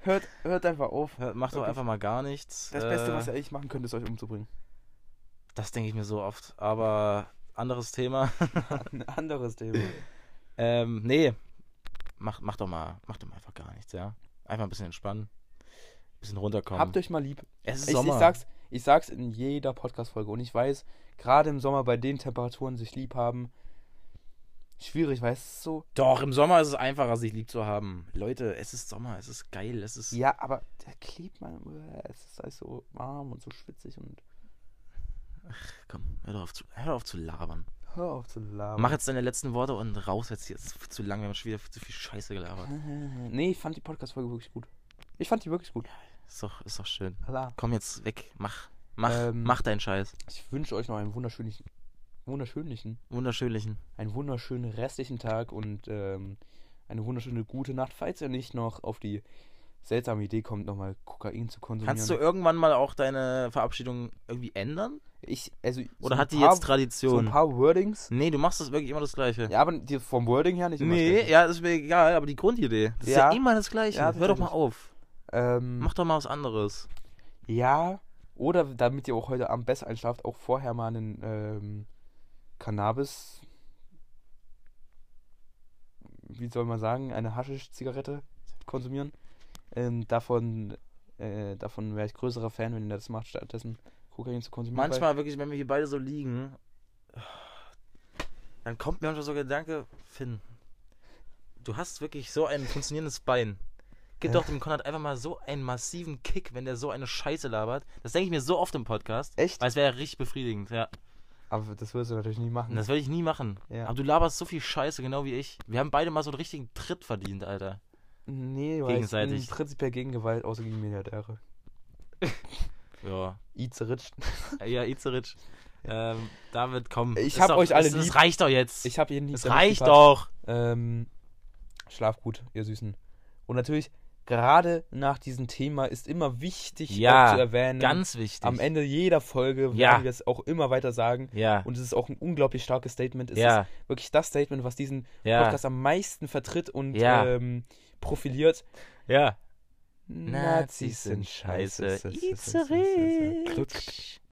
Hört, hört einfach auf. Hört, macht doch Wirklich. einfach mal gar nichts. Das Beste, Äh, was ihr eigentlich machen könnt, ist euch umzubringen. Das denke ich mir so oft. Aber anderes Thema. Ein anderes Thema. ähm, nee. Mach, mach doch mal, mach doch mal einfach gar nichts, ja. Einfach ein bisschen entspannen. bisschen runterkommen. Habt euch mal lieb. es ist Ich, ich, Sommer. sag's, ich sag's in jeder Podcast-Folge und ich weiß, gerade im Sommer bei den Temperaturen sich lieb haben, schwierig, weißt du, so. Doch, im Sommer ist es einfacher, sich lieb zu haben. Leute, es ist Sommer, es ist geil, es ist. Ja, aber der klebt man, äh, es ist alles so warm und so schwitzig und Komm, hör auf zu, hör auf zu labern. hör auf zu labern. Mach jetzt deine letzten Worte und raus jetzt hier. Es ist zu lang, wir haben schon wieder zu viel Scheiße gelabert. Nee, ich fand die Podcast-Folge wirklich gut. Ich fand die wirklich gut. Ist doch, ist doch schön. Klar. Komm jetzt weg, mach. Mach, Ähm, mach deinen Scheiß. Ich wünsche euch noch einen wunderschönen, wunderschönlichen, Wunderschönlichen. einen wunderschönen restlichen Tag und ähm, eine wunderschöne gute Nacht, falls ihr nicht noch auf die seltsame Idee kommt, nochmal Kokain zu konsumieren. Kannst du irgendwann mal auch deine Verabschiedung irgendwie ändern? ich, also, so Oder ein hat die paar- jetzt So Tradition? ein paar Wordings. nee, du machst das wirklich immer das Gleiche. Ja, aber die, vom Wording her nicht immer das nee, Gleiche. ja, ist mir egal, aber die Grundidee. Das ist ja Ja. immer das Gleiche. Ja, Hör doch mal auf. Ähm, Mach doch mal was anderes. Ja, oder damit ihr auch heute Abend besser einschlaft, auch vorher mal einen ähm, Cannabis, wie soll man sagen, eine Haschisch-Zigarette konsumieren. Ähm, davon äh, davon wäre ich größerer Fan, wenn ihr das macht, stattdessen Kokain zu konsumieren. Manchmal wirklich, wenn wir hier beide so liegen, dann kommt mir manchmal so der Gedanke, Finn, du hast wirklich so ein funktionierendes Bein. Gib doch dem Konrad einfach mal so einen massiven Kick, wenn der so eine Scheiße labert. Das denke ich mir so oft im Podcast. Echt? Weil es wäre ja richtig befriedigend, ja. Aber das wirst du natürlich nie machen. Das werde ich nie machen. Ja. Aber du laberst so viel Scheiße, genau wie ich. Wir haben beide mal so einen richtigen Tritt verdient, Alter. Nee, weil Gegenseitig. ich bin prinzipiell gegen Gewalt, außer gegen Milliardäre. Ja. Izeritsch. Ja, Izeritsch. Ähm, David, komm. Ich hab doch- euch alle es, Es lieb. reicht doch jetzt. Ich hier nie. es damit reicht gepackt. doch. Ähm, schlaf gut, ihr Süßen. Und natürlich, gerade nach diesem Thema ist immer wichtig Ja, zu erwähnen. Ganz wichtig. am Ende jeder Folge Ja. werden wir es auch immer weiter sagen. Ja. Und es ist auch ein unglaublich starkes Statement. Es Ja. ist wirklich das Statement, was diesen Ja. Podcast am meisten vertritt und Ja. ähm, profiliert. Ja. Nazis sind scheiße. Izeritsch.